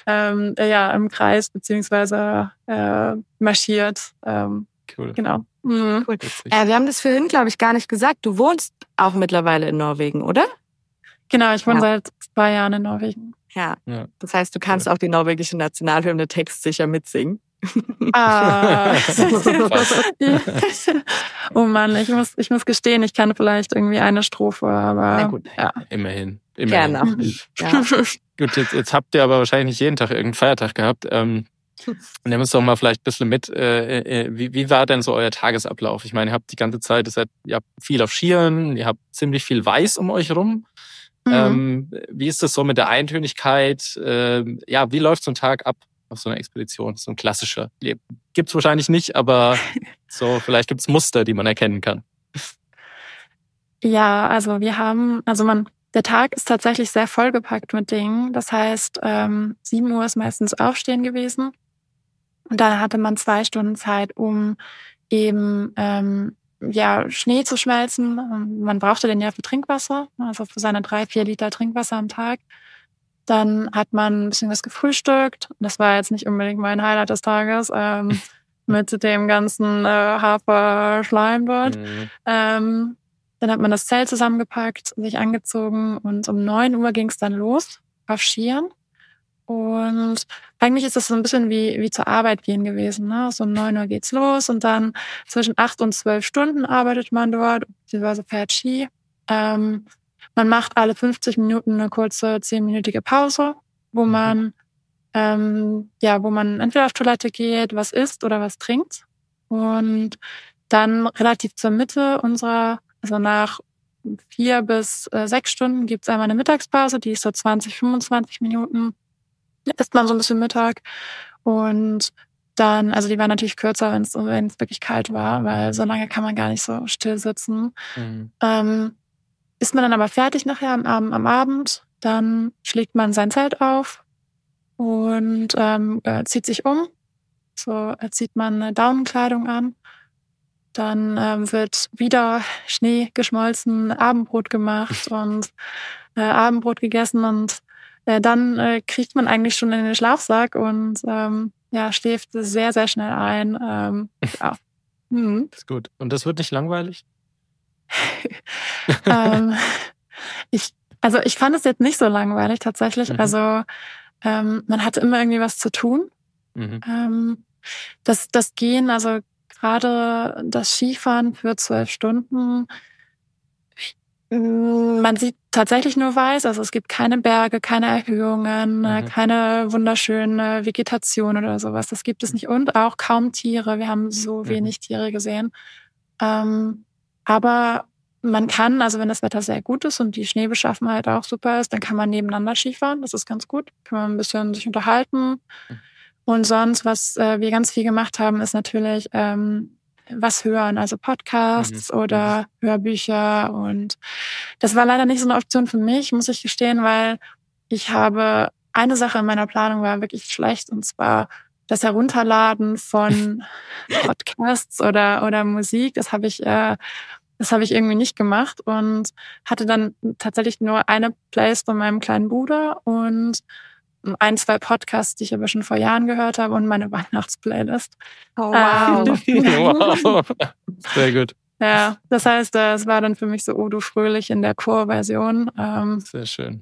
ähm, ja im Kreis beziehungsweise äh, marschiert. Ähm, cool. Genau. Mhm. Cool. Äh, wir haben das vorhin, glaube ich, gar nicht gesagt. Du wohnst auch mittlerweile in Norwegen, oder? Genau, ich wohne ja. seit zwei Jahren in Norwegen. Ja. ja. Das heißt, du kannst cool. auch die norwegische Nationalhymne textsicher mitsingen. Ah. oh Mann, ich muss, ich muss gestehen, ich kann vielleicht irgendwie eine Strophe, aber. Na gut, ja. immerhin. immerhin. Gerne. Ja. gut, jetzt, jetzt habt ihr aber wahrscheinlich nicht jeden Tag irgendeinen Feiertag gehabt. Ähm, Nimm uns doch mal vielleicht ein bisschen mit. Äh, äh, wie, wie war denn so euer Tagesablauf? Ich meine, ihr habt die ganze Zeit, ihr, seid, ihr habt viel auf Skiern, ihr habt ziemlich viel Weiß um euch rum. Mhm. Ähm, wie ist das so mit der Eintönigkeit? Ähm, ja, wie läuft so ein Tag ab auf so einer Expedition? So ein klassischer. Gibt's wahrscheinlich nicht, aber so vielleicht gibt's Muster, die man erkennen kann. Ja, also wir haben, also man, der Tag ist tatsächlich sehr vollgepackt mit Dingen. Das heißt, ähm, 7 Uhr ist meistens Aufstehen gewesen. Und dann hatte man zwei Stunden Zeit, um eben ähm, ja, Schnee zu schmelzen. Man brauchte den ja für Trinkwasser, also für seine drei, vier Liter Trinkwasser am Tag. Dann hat man ein bisschen was gefrühstückt. Das war jetzt nicht unbedingt mein Highlight des Tages. Ähm, mit dem ganzen äh, Hafer-Schleim dort. Mhm. Ähm, dann hat man das Zelt zusammengepackt, sich angezogen und um neun Uhr ging es dann los auf Skiern. Und eigentlich ist das so ein bisschen wie, wie zur Arbeit gehen gewesen. Ne? So um neun Uhr geht's los und dann zwischen acht und zwölf Stunden arbeitet man dort, beziehungsweise fährt Ski. Ähm, man macht alle 50 Minuten eine kurze zehnminütige Pause, wo mhm. man ähm, ja, wo man entweder auf Toilette geht, was isst oder was trinkt. Und dann relativ zur Mitte unserer, also nach vier bis äh, sechs Stunden gibt's einmal eine Mittagspause, die ist so 20, 25 Minuten. Isst man so ein bisschen Mittag. Und dann, also die war natürlich kürzer, wenn es wirklich kalt war, weil so lange kann man gar nicht so still sitzen. Mhm. Ähm, ist man dann aber fertig nachher am, am Abend, dann schlägt man sein Zelt auf und ähm, äh, zieht sich um. So äh, zieht man eine Daumenkleidung an. Dann ähm, wird wieder Schnee geschmolzen, Abendbrot gemacht und äh, Abendbrot gegessen und äh, dann äh, kriegt man eigentlich schon in den Schlafsack und ähm, ja, schläft sehr, sehr schnell ein. Ähm, ja. Mhm. ist gut. Und das wird nicht langweilig? ähm, ich, also ich fand es jetzt nicht so langweilig tatsächlich. Mhm. Also ähm, man hatte immer irgendwie was zu tun. Mhm. Ähm, das, das Gehen, also gerade das Skifahren für zwölf Stunden, man sieht tatsächlich nur weiß, also es gibt keine Berge, keine Erhöhungen, mhm. keine wunderschöne Vegetation oder sowas. Das gibt es nicht und auch kaum Tiere. Wir haben so mhm. wenig Tiere gesehen. Ähm, aber man kann, also wenn das Wetter sehr gut ist und die Schneebeschaffenheit auch super ist, dann kann man nebeneinander Skifahren. Das ist ganz gut. Kann man ein bisschen sich unterhalten. Mhm. Und sonst, was äh, wir ganz viel gemacht haben, ist natürlich ähm, was hören, also Podcasts mhm. oder mhm. Hörbücher. Und das war leider nicht so eine Option für mich, muss ich gestehen, weil ich habe eine Sache in meiner Planung war wirklich schlecht und zwar das Herunterladen von Podcasts oder oder Musik. Das habe ich äh, das habe ich irgendwie nicht gemacht und hatte dann tatsächlich nur eine Playlist von meinem kleinen Bruder und ein, zwei Podcasts, die ich aber schon vor Jahren gehört habe und meine Weihnachtsplaylist. Oh, wow. Ähm, wow. Sehr gut. Ja, das heißt, äh, es war dann für mich so Odo Fröhlich in der Chorversion. Ähm, Sehr schön.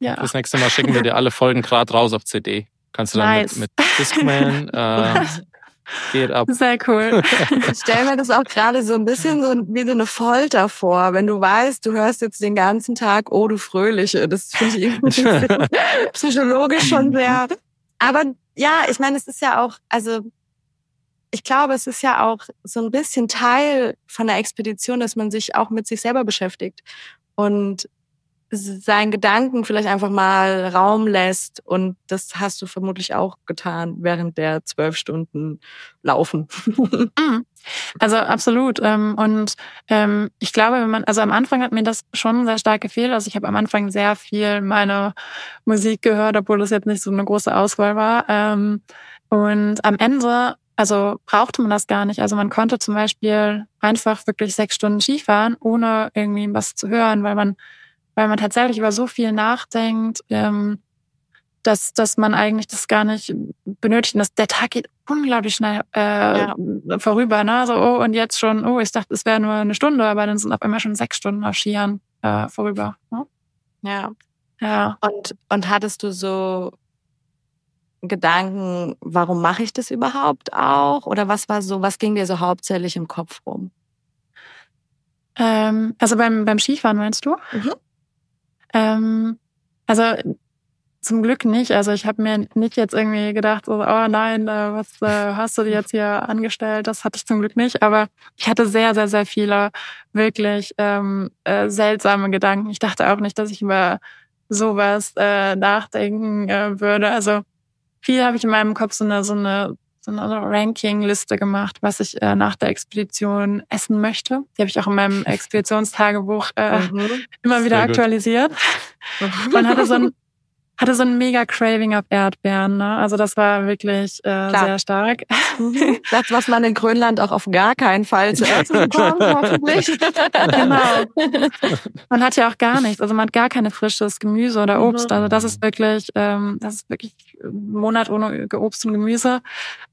Ja. Das nächste Mal schicken wir dir alle Folgen gerade raus auf CD. Kannst du dann nice. mit, mit Discman äh, Geht ab. Sehr cool. Ich stelle mir das auch gerade so ein bisschen so wie so eine Folter vor, wenn du weißt, du hörst jetzt den ganzen Tag, oh du Fröhliche. Das finde ich irgendwie psychologisch schon sehr. Aber ja, ich meine, es ist ja auch, also ich glaube, es ist ja auch so ein bisschen Teil von der Expedition, dass man sich auch mit sich selber beschäftigt. Und seinen Gedanken vielleicht einfach mal Raum lässt. Und das hast du vermutlich auch getan während der zwölf Stunden Laufen. Mhm. Also absolut. Ähm, und ähm, ich glaube, wenn man, also am Anfang hat mir das schon sehr stark gefehlt. Also ich habe am Anfang sehr viel meine Musik gehört, obwohl das jetzt nicht so eine große Auswahl war. Ähm, und am Ende also brauchte man das gar nicht. Also man konnte zum Beispiel einfach wirklich sechs Stunden Skifahren, ohne irgendwie was zu hören, weil man weil man tatsächlich über so viel nachdenkt, ähm, dass, dass man eigentlich das gar nicht benötigt. Und das, der Tag geht unglaublich schnell äh, ja. vorüber. Ne? So, oh, und jetzt schon, oh, ich dachte, es wäre nur eine Stunde, aber dann sind auf einmal schon sechs Stunden auf Skiern äh, vorüber. Ne? Ja. Ja. Und, und hattest du so Gedanken, warum mache ich das überhaupt auch? Oder was war so, was ging dir so hauptsächlich im Kopf rum? Ähm, also beim, beim Skifahren meinst du? Mhm. Ähm, also zum Glück nicht. Also ich habe mir nicht jetzt irgendwie gedacht, so, oh nein, äh, was äh, hast du dir jetzt hier angestellt? Das hatte ich zum Glück nicht. Aber ich hatte sehr, sehr, sehr viele wirklich ähm, äh, seltsame Gedanken. Ich dachte auch nicht, dass ich über sowas äh, nachdenken äh, würde. Also viel habe ich in meinem Kopf so eine, so eine so eine Ranking-Liste gemacht, was ich äh, nach der Expedition essen möchte. Die habe ich auch in meinem Expeditionstagebuch äh, mhm. immer wieder Sehr aktualisiert. Man hatte so ein hatte so ein mega Craving auf Erdbeeren. Ne? Also das war wirklich äh, sehr stark. Mhm. das, was man in Grönland auch auf gar keinen Fall zu essen bekommt, hoffentlich. genau. Man hat ja auch gar nichts. Also man hat gar keine frisches Gemüse oder Obst. Also das ist wirklich, ähm, das ist wirklich ein Monat ohne Obst und Gemüse.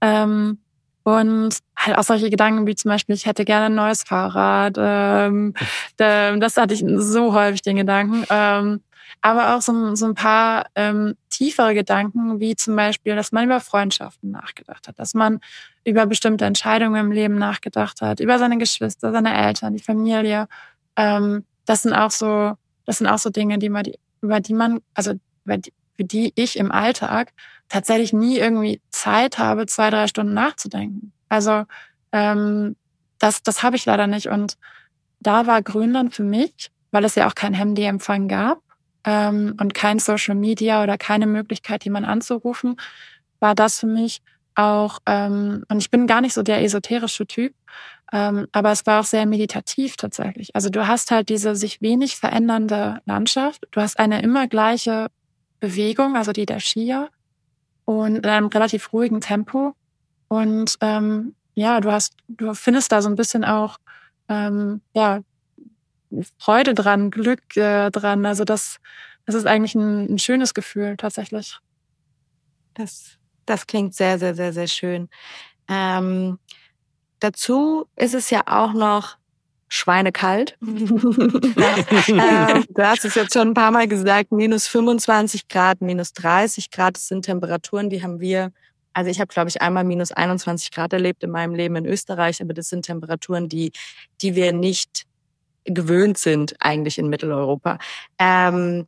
Ähm, und halt auch solche Gedanken wie zum Beispiel, ich hätte gerne ein neues Fahrrad. Ähm, das hatte ich so häufig den Gedanken. Ähm, aber auch so, so ein paar ähm, tiefere Gedanken, wie zum Beispiel, dass man über Freundschaften nachgedacht hat, dass man über bestimmte Entscheidungen im Leben nachgedacht hat, über seine Geschwister, seine Eltern, die Familie. Ähm, das sind auch so, das sind auch so Dinge, die man, über die man, also über die, für die ich im Alltag tatsächlich nie irgendwie Zeit habe, zwei, drei Stunden nachzudenken. Also ähm, das, das habe ich leider nicht. Und da war Grönland für mich, weil es ja auch kein Handyempfang gab ähm, und kein Social Media oder keine Möglichkeit, jemanden anzurufen, war das für mich auch, ähm, und ich bin gar nicht so der esoterische Typ, ähm, aber es war auch sehr meditativ tatsächlich. Also du hast halt diese sich wenig verändernde Landschaft, du hast eine immer gleiche Bewegung, also die der Skier, und in einem relativ ruhigen Tempo. Und ähm, ja, du hast, du findest da so ein bisschen auch ähm, ja Freude dran, Glück äh, dran. Also das, das ist eigentlich ein, ein schönes Gefühl tatsächlich. Das, das klingt sehr, sehr, sehr, sehr schön. Ähm, dazu ist es ja auch noch schweinekalt. ähm, du hast es jetzt schon ein paar Mal gesagt, minus 25 Grad, minus 30 Grad, das sind Temperaturen, die haben wir, also ich habe, glaube ich, einmal minus 21 Grad erlebt in meinem Leben in Österreich, aber das sind Temperaturen, die, die wir nicht gewöhnt sind eigentlich in Mitteleuropa. Ähm,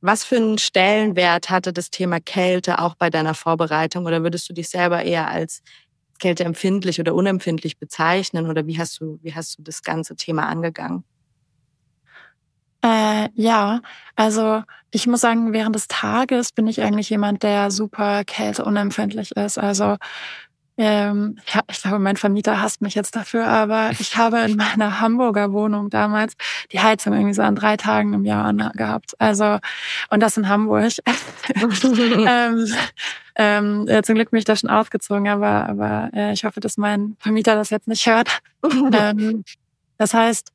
was für einen Stellenwert hatte das Thema Kälte auch bei deiner Vorbereitung oder würdest du dich selber eher als kälteempfindlich oder unempfindlich bezeichnen oder wie hast du, wie hast du das ganze Thema angegangen? Äh, ja, also ich muss sagen, während des Tages bin ich eigentlich jemand, der super kälteunempfindlich ist. Also ähm, ja, ich glaube, mein Vermieter hasst mich jetzt dafür, aber ich habe in meiner Hamburger Wohnung damals die Heizung irgendwie so an drei Tagen im Jahr gehabt. Also, und das in Hamburg. ähm, ähm, ja, zum Glück bin ich da schon ausgezogen, aber, aber äh, ich hoffe, dass mein Vermieter das jetzt nicht hört. ähm, das heißt,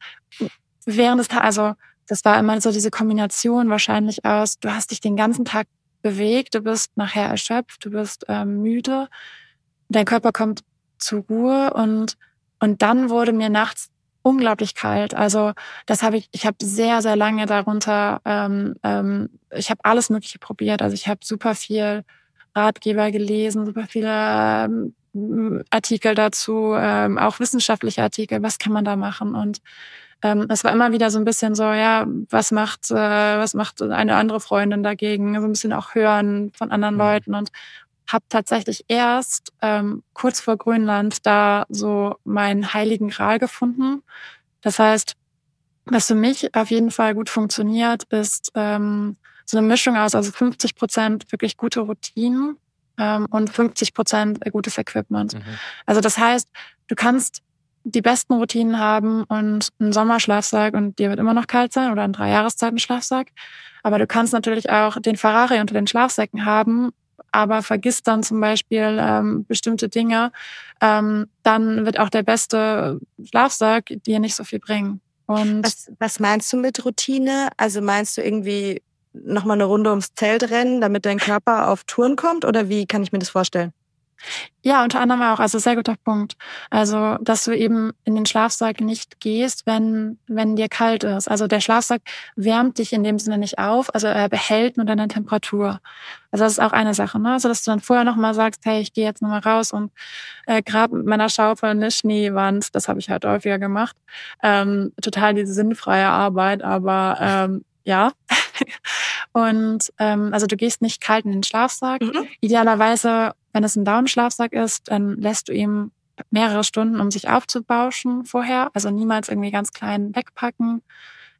während des Tages, also das war immer so diese Kombination wahrscheinlich aus, du hast dich den ganzen Tag bewegt, du bist nachher erschöpft, du bist ähm, müde dein Körper kommt zur Ruhe und, und dann wurde mir nachts unglaublich kalt. Also das habe ich, ich habe sehr, sehr lange darunter, ähm, ähm, ich habe alles Mögliche probiert. Also ich habe super viel Ratgeber gelesen, super viele ähm, Artikel dazu, ähm, auch wissenschaftliche Artikel, was kann man da machen? Und ähm, es war immer wieder so ein bisschen so, ja, was macht, äh, was macht eine andere Freundin dagegen? So ein bisschen auch hören von anderen mhm. Leuten und habe tatsächlich erst ähm, kurz vor Grönland da so meinen heiligen Gral gefunden. Das heißt, was für mich auf jeden Fall gut funktioniert, ist ähm, so eine Mischung aus, also 50 Prozent wirklich gute Routinen ähm, und 50 Prozent gutes Equipment. Mhm. Also das heißt, du kannst die besten Routinen haben und einen Sommerschlafsack und dir wird immer noch kalt sein oder einen Dreijahreszeiten Schlafsack. Aber du kannst natürlich auch den Ferrari unter den Schlafsäcken haben aber vergisst dann zum Beispiel ähm, bestimmte Dinge, ähm, dann wird auch der beste Schlafsack dir nicht so viel bringen. Und was, was meinst du mit Routine? Also meinst du irgendwie nochmal eine Runde ums Zelt rennen, damit dein Körper auf Touren kommt? Oder wie kann ich mir das vorstellen? Ja, unter anderem auch. Also sehr guter Punkt. Also, dass du eben in den Schlafsack nicht gehst, wenn, wenn dir kalt ist. Also der Schlafsack wärmt dich in dem Sinne nicht auf. Also er behält nur deine Temperatur. Also das ist auch eine Sache. Ne? Also dass du dann vorher nochmal sagst, hey, ich gehe jetzt nochmal raus und äh, grab mit meiner Schaufel eine Schneewand. Das habe ich halt häufiger gemacht. Ähm, total diese sinnfreie Arbeit, aber ähm, ja. und ähm, also du gehst nicht kalt in den Schlafsack. Mhm. Idealerweise wenn es ein Down-Schlafsack ist, dann lässt du ihm mehrere Stunden, um sich aufzubauschen vorher. Also niemals irgendwie ganz klein wegpacken.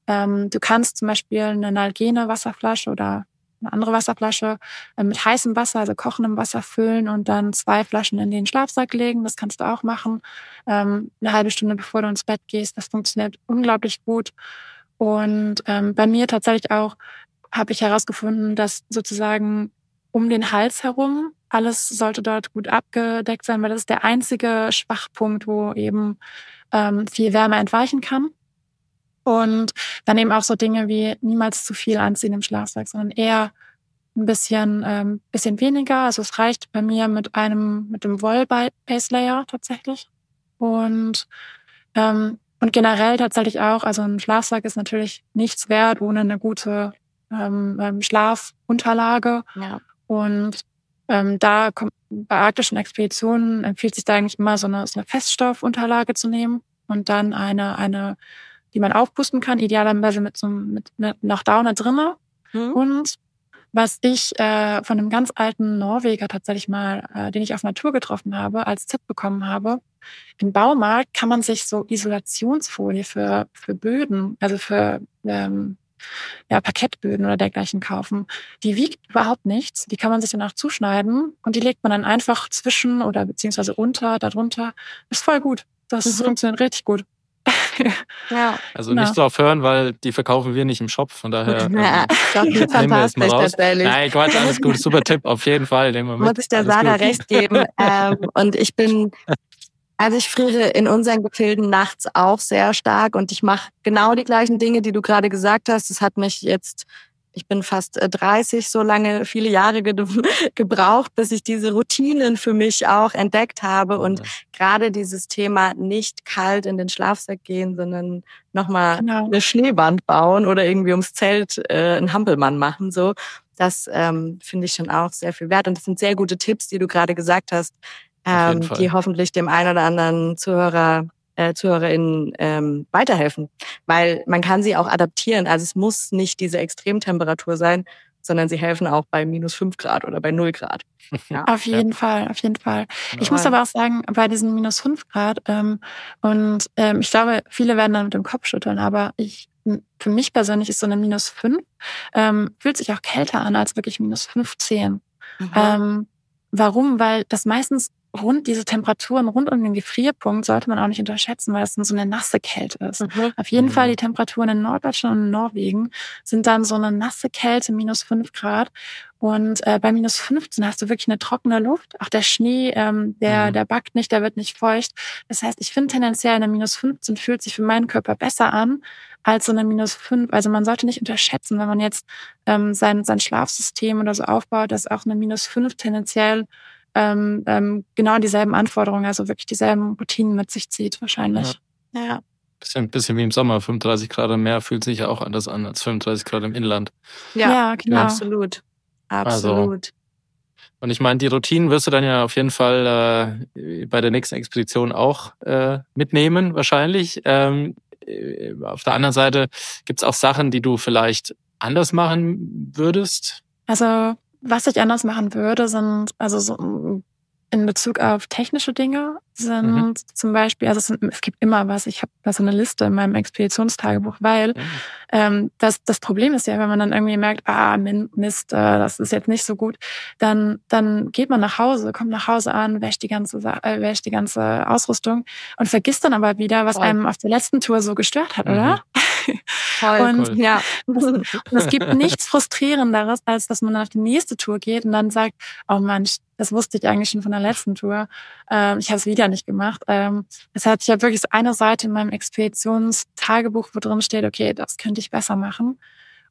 Ähm, du kannst zum Beispiel eine Nalgene Wasserflasche oder eine andere Wasserflasche äh, mit heißem Wasser, also kochendem Wasser füllen und dann zwei Flaschen in den Schlafsack legen. Das kannst du auch machen. Ähm, eine halbe Stunde bevor du ins Bett gehst. Das funktioniert unglaublich gut. Und ähm, bei mir tatsächlich auch habe ich herausgefunden, dass sozusagen um den Hals herum alles sollte dort gut abgedeckt sein, weil das ist der einzige Schwachpunkt, wo eben ähm, viel Wärme entweichen kann. Und dann eben auch so Dinge wie niemals zu viel anziehen im Schlafsack, sondern eher ein bisschen, ähm, bisschen weniger. Also es reicht bei mir mit einem, mit dem Woll Base Layer tatsächlich. Und, ähm, und generell tatsächlich auch, also ein Schlafsack ist natürlich nichts wert ohne eine gute ähm, ähm Schlafunterlage. Ja. Und ähm, da kommt, bei arktischen Expeditionen empfiehlt sich da eigentlich immer so eine, so eine Feststoffunterlage zu nehmen und dann eine, eine, die man aufpusten kann, idealerweise mit so mit, mit noch Daune drinne. Mhm. Und was ich äh, von einem ganz alten Norweger tatsächlich mal, äh, den ich auf Natur getroffen habe, als Tipp bekommen habe. Im Baumarkt kann man sich so Isolationsfolie für, für Böden, also für ähm, ja, Parkettböden oder dergleichen kaufen. Die wiegt überhaupt nichts. Die kann man sich danach zuschneiden und die legt man dann einfach zwischen oder beziehungsweise unter, darunter. Ist voll gut. Das mhm. funktioniert richtig gut. ja. Also nicht drauf hören, weil die verkaufen wir nicht im Shop. Von daher ja, ähm, das nehmen wir jetzt mal raus. Nein, Quatsch, alles gut. Super Tipp, auf jeden Fall. Nehmen wir mit. Muss ich der Sarah recht geben. ähm, und ich bin also ich friere in unseren Gefilden nachts auch sehr stark und ich mache genau die gleichen Dinge, die du gerade gesagt hast. Das hat mich jetzt, ich bin fast 30, äh, so lange, viele Jahre ge gebraucht, bis ich diese Routinen für mich auch entdeckt habe. Und ja. gerade dieses Thema nicht kalt in den Schlafsack gehen, sondern nochmal genau. eine Schneewand bauen oder irgendwie ums Zelt äh, einen Hampelmann machen, so. Das ähm, finde ich schon auch sehr viel wert. Und das sind sehr gute Tipps, die du gerade gesagt hast, ähm, die hoffentlich dem einen oder anderen Zuhörer äh, ZuhörerInnen ähm, weiterhelfen. Weil man kann sie auch adaptieren. Also es muss nicht diese Extremtemperatur sein, sondern sie helfen auch bei minus fünf Grad oder bei null Grad. Ja. auf jeden ja. Fall, auf jeden Fall. Ich muss aber auch sagen, bei diesen minus fünf Grad, ähm, und ähm, ich glaube, viele werden dann mit dem Kopf schütteln, aber ich für mich persönlich ist so eine minus fünf, ähm, fühlt sich auch kälter an als wirklich minus 15. Mhm. Ähm, warum? Weil das meistens rund diese Temperaturen rund um den Gefrierpunkt sollte man auch nicht unterschätzen, weil es dann so eine nasse Kälte ist. Mhm. Auf jeden mhm. Fall die Temperaturen in Norddeutschland und in Norwegen sind dann so eine nasse Kälte, minus fünf Grad. Und äh, bei minus 15 hast du wirklich eine trockene Luft. Auch der Schnee, ähm, der, mhm. der backt nicht, der wird nicht feucht. Das heißt, ich finde tendenziell eine minus 15 fühlt sich für meinen Körper besser an als so eine minus 5. Also man sollte nicht unterschätzen, wenn man jetzt ähm, sein, sein Schlafsystem oder so aufbaut, dass auch eine minus 5 tendenziell ähm, ähm, genau dieselben Anforderungen, also wirklich dieselben Routinen mit sich zieht wahrscheinlich. Ja. ja. Bisschen, bisschen wie im Sommer, 35 Grad im Meer fühlt sich ja auch anders an als 35 Grad im Inland. Ja, ja genau. Ja. Absolut. Absolut. Also, und ich meine, die Routinen wirst du dann ja auf jeden Fall äh, bei der nächsten Expedition auch äh, mitnehmen, wahrscheinlich. Ähm, äh, auf der anderen Seite gibt's auch Sachen, die du vielleicht anders machen würdest? Also was ich anders machen würde, sind also so in Bezug auf technische Dinge sind mhm. zum Beispiel, also es, sind, es, gibt immer was, ich habe da so eine Liste in meinem Expeditionstagebuch, weil mhm. ähm, das, das Problem ist ja, wenn man dann irgendwie merkt, ah, Mist, äh, das ist jetzt nicht so gut, dann, dann geht man nach Hause, kommt nach Hause an, wäscht die ganze, äh, wäscht die ganze Ausrüstung und vergisst dann aber wieder, was Voll. einem auf der letzten Tour so gestört hat, mhm. oder? Toll, und cool. ja, und es gibt nichts frustrierenderes, als dass man auf die nächste Tour geht und dann sagt, oh Mann, das wusste ich eigentlich schon von der letzten Tour. Ähm, ich habe es wieder nicht gemacht. Ähm, das heißt, ich habe wirklich so eine Seite in meinem Expeditionstagebuch, wo drin steht, okay, das könnte ich besser machen.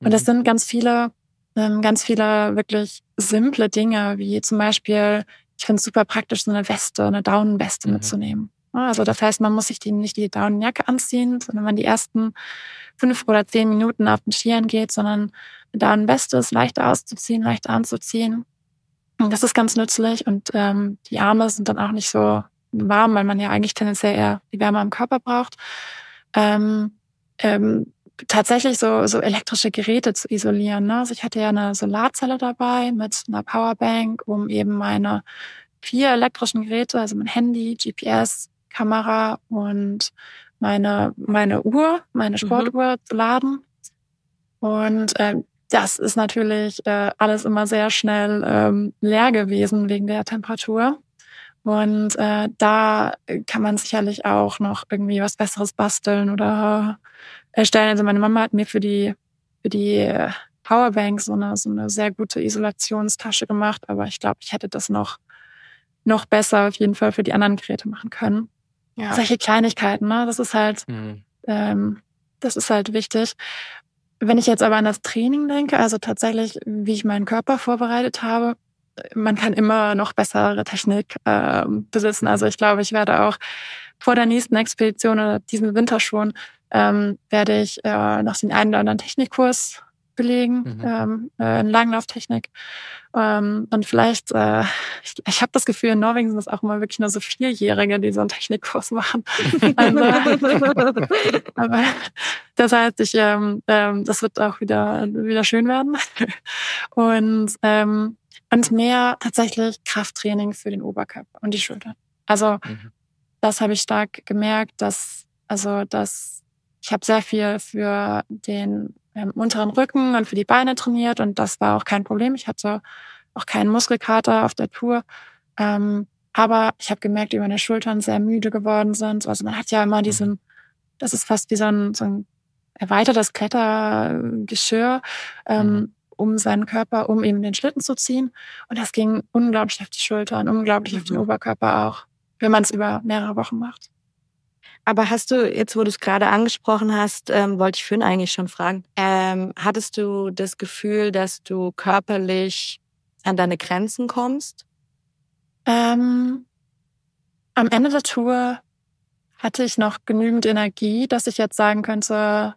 Und mhm. das sind ganz viele, ähm, ganz viele wirklich simple Dinge, wie zum Beispiel, ich finde es super praktisch, so eine Weste, eine Daunenweste mhm. mitzunehmen. Also das heißt, man muss sich die, nicht die Daunenjacke anziehen, sondern man die ersten fünf oder zehn Minuten auf den Skiern geht, sondern eine Daunenweste ist leichter auszuziehen, leichter anzuziehen. Und das ist ganz nützlich und ähm, die Arme sind dann auch nicht so warm, weil man ja eigentlich tendenziell eher die Wärme am Körper braucht. Ähm, ähm, tatsächlich so, so elektrische Geräte zu isolieren. Ne? Also ich hatte ja eine Solarzelle dabei mit einer Powerbank, um eben meine vier elektrischen Geräte, also mein Handy, GPS, Kamera und meine, meine Uhr, meine mhm. Sportuhr mhm. zu laden. Und ähm, das ist natürlich äh, alles immer sehr schnell ähm, leer gewesen wegen der Temperatur. Und äh, da kann man sicherlich auch noch irgendwie was Besseres basteln oder erstellen. Also meine Mama hat mir für die für die Powerbank so eine, so eine sehr gute Isolationstasche gemacht, aber ich glaube, ich hätte das noch, noch besser auf jeden Fall für die anderen Geräte machen können. Ja. Solche Kleinigkeiten, ne? Das ist halt, mhm. ähm, das ist halt wichtig. Wenn ich jetzt aber an das Training denke, also tatsächlich, wie ich meinen Körper vorbereitet habe, man kann immer noch bessere Technik äh, besitzen. Also ich glaube, ich werde auch vor der nächsten Expedition oder diesen Winter schon, ähm, werde ich äh, noch den einen oder anderen Technikkurs belegen, mhm. ähm, äh, in Langlauftechnik. Ähm, und vielleicht, äh, ich, ich habe das Gefühl, in Norwegen sind es auch immer wirklich nur so Vierjährige, die so einen Technikkurs machen. also, aber das heißt, ich, ähm, ähm, das wird auch wieder, wieder schön werden. Und, ähm, und mehr tatsächlich Krafttraining für den Oberkörper und die Schultern. Also mhm. das habe ich stark gemerkt, dass, also dass ich habe sehr viel für den unteren Rücken und für die Beine trainiert und das war auch kein Problem. Ich hatte auch keinen Muskelkater auf der Tour. Ähm, aber ich habe gemerkt, wie meine Schultern sehr müde geworden sind. Also man hat ja immer diesen, mhm. das ist fast wie so ein, so ein erweitertes Klettergeschirr ähm, mhm. um seinen Körper, um eben den Schlitten zu ziehen. Und das ging unglaublich auf die Schultern, unglaublich mhm. auf den. Oberkörper auch, wenn man es über mehrere Wochen macht. Aber hast du, jetzt wo du es gerade angesprochen hast, ähm, wollte ich Finn eigentlich schon fragen, ähm, hattest du das Gefühl, dass du körperlich an deine Grenzen kommst? Ähm, am Ende der Tour hatte ich noch genügend Energie, dass ich jetzt sagen könnte,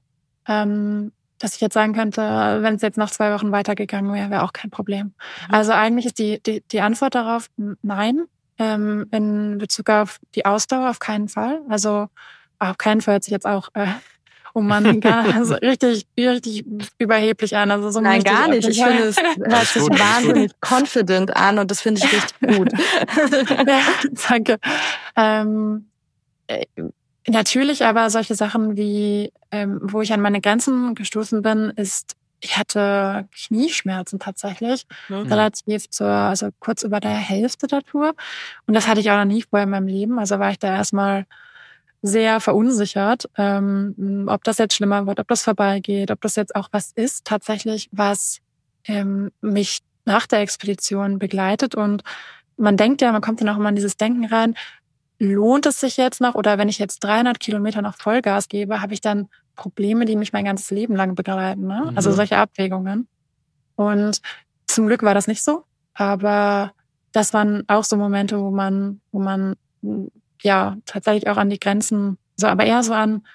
ähm, dass ich jetzt sagen könnte, wenn es jetzt nach zwei Wochen weitergegangen wäre, wäre auch kein Problem. Mhm. Also eigentlich ist die, die, die Antwort darauf nein. Ähm, in Bezug auf die Ausdauer auf keinen Fall. Also auf keinen Fall hört sich jetzt auch äh, um man gar also richtig, richtig überheblich an. Also so Nein, gar nicht. Ich finde, es hört sich wahnsinnig confident an und das finde ich richtig gut. ja, danke. Ähm, äh, natürlich, aber solche Sachen wie, ähm, wo ich an meine Grenzen gestoßen bin, ist ich hatte Knieschmerzen tatsächlich, mhm. relativ zur, also kurz über der Hälfte der Tour. Und das hatte ich auch noch nie vorher in meinem Leben. Also war ich da erstmal sehr verunsichert, ähm, ob das jetzt schlimmer wird, ob das vorbeigeht, ob das jetzt auch was ist, tatsächlich, was ähm, mich nach der Expedition begleitet. Und man denkt ja, man kommt dann auch immer in dieses Denken rein, lohnt es sich jetzt noch oder wenn ich jetzt 300 Kilometer noch Vollgas gebe, habe ich dann Probleme, die mich mein ganzes Leben lang begleiten. Ne? Mhm. Also solche Abwägungen. Und zum Glück war das nicht so, aber das waren auch so Momente, wo man, wo man ja tatsächlich auch an die Grenzen, so aber eher so an,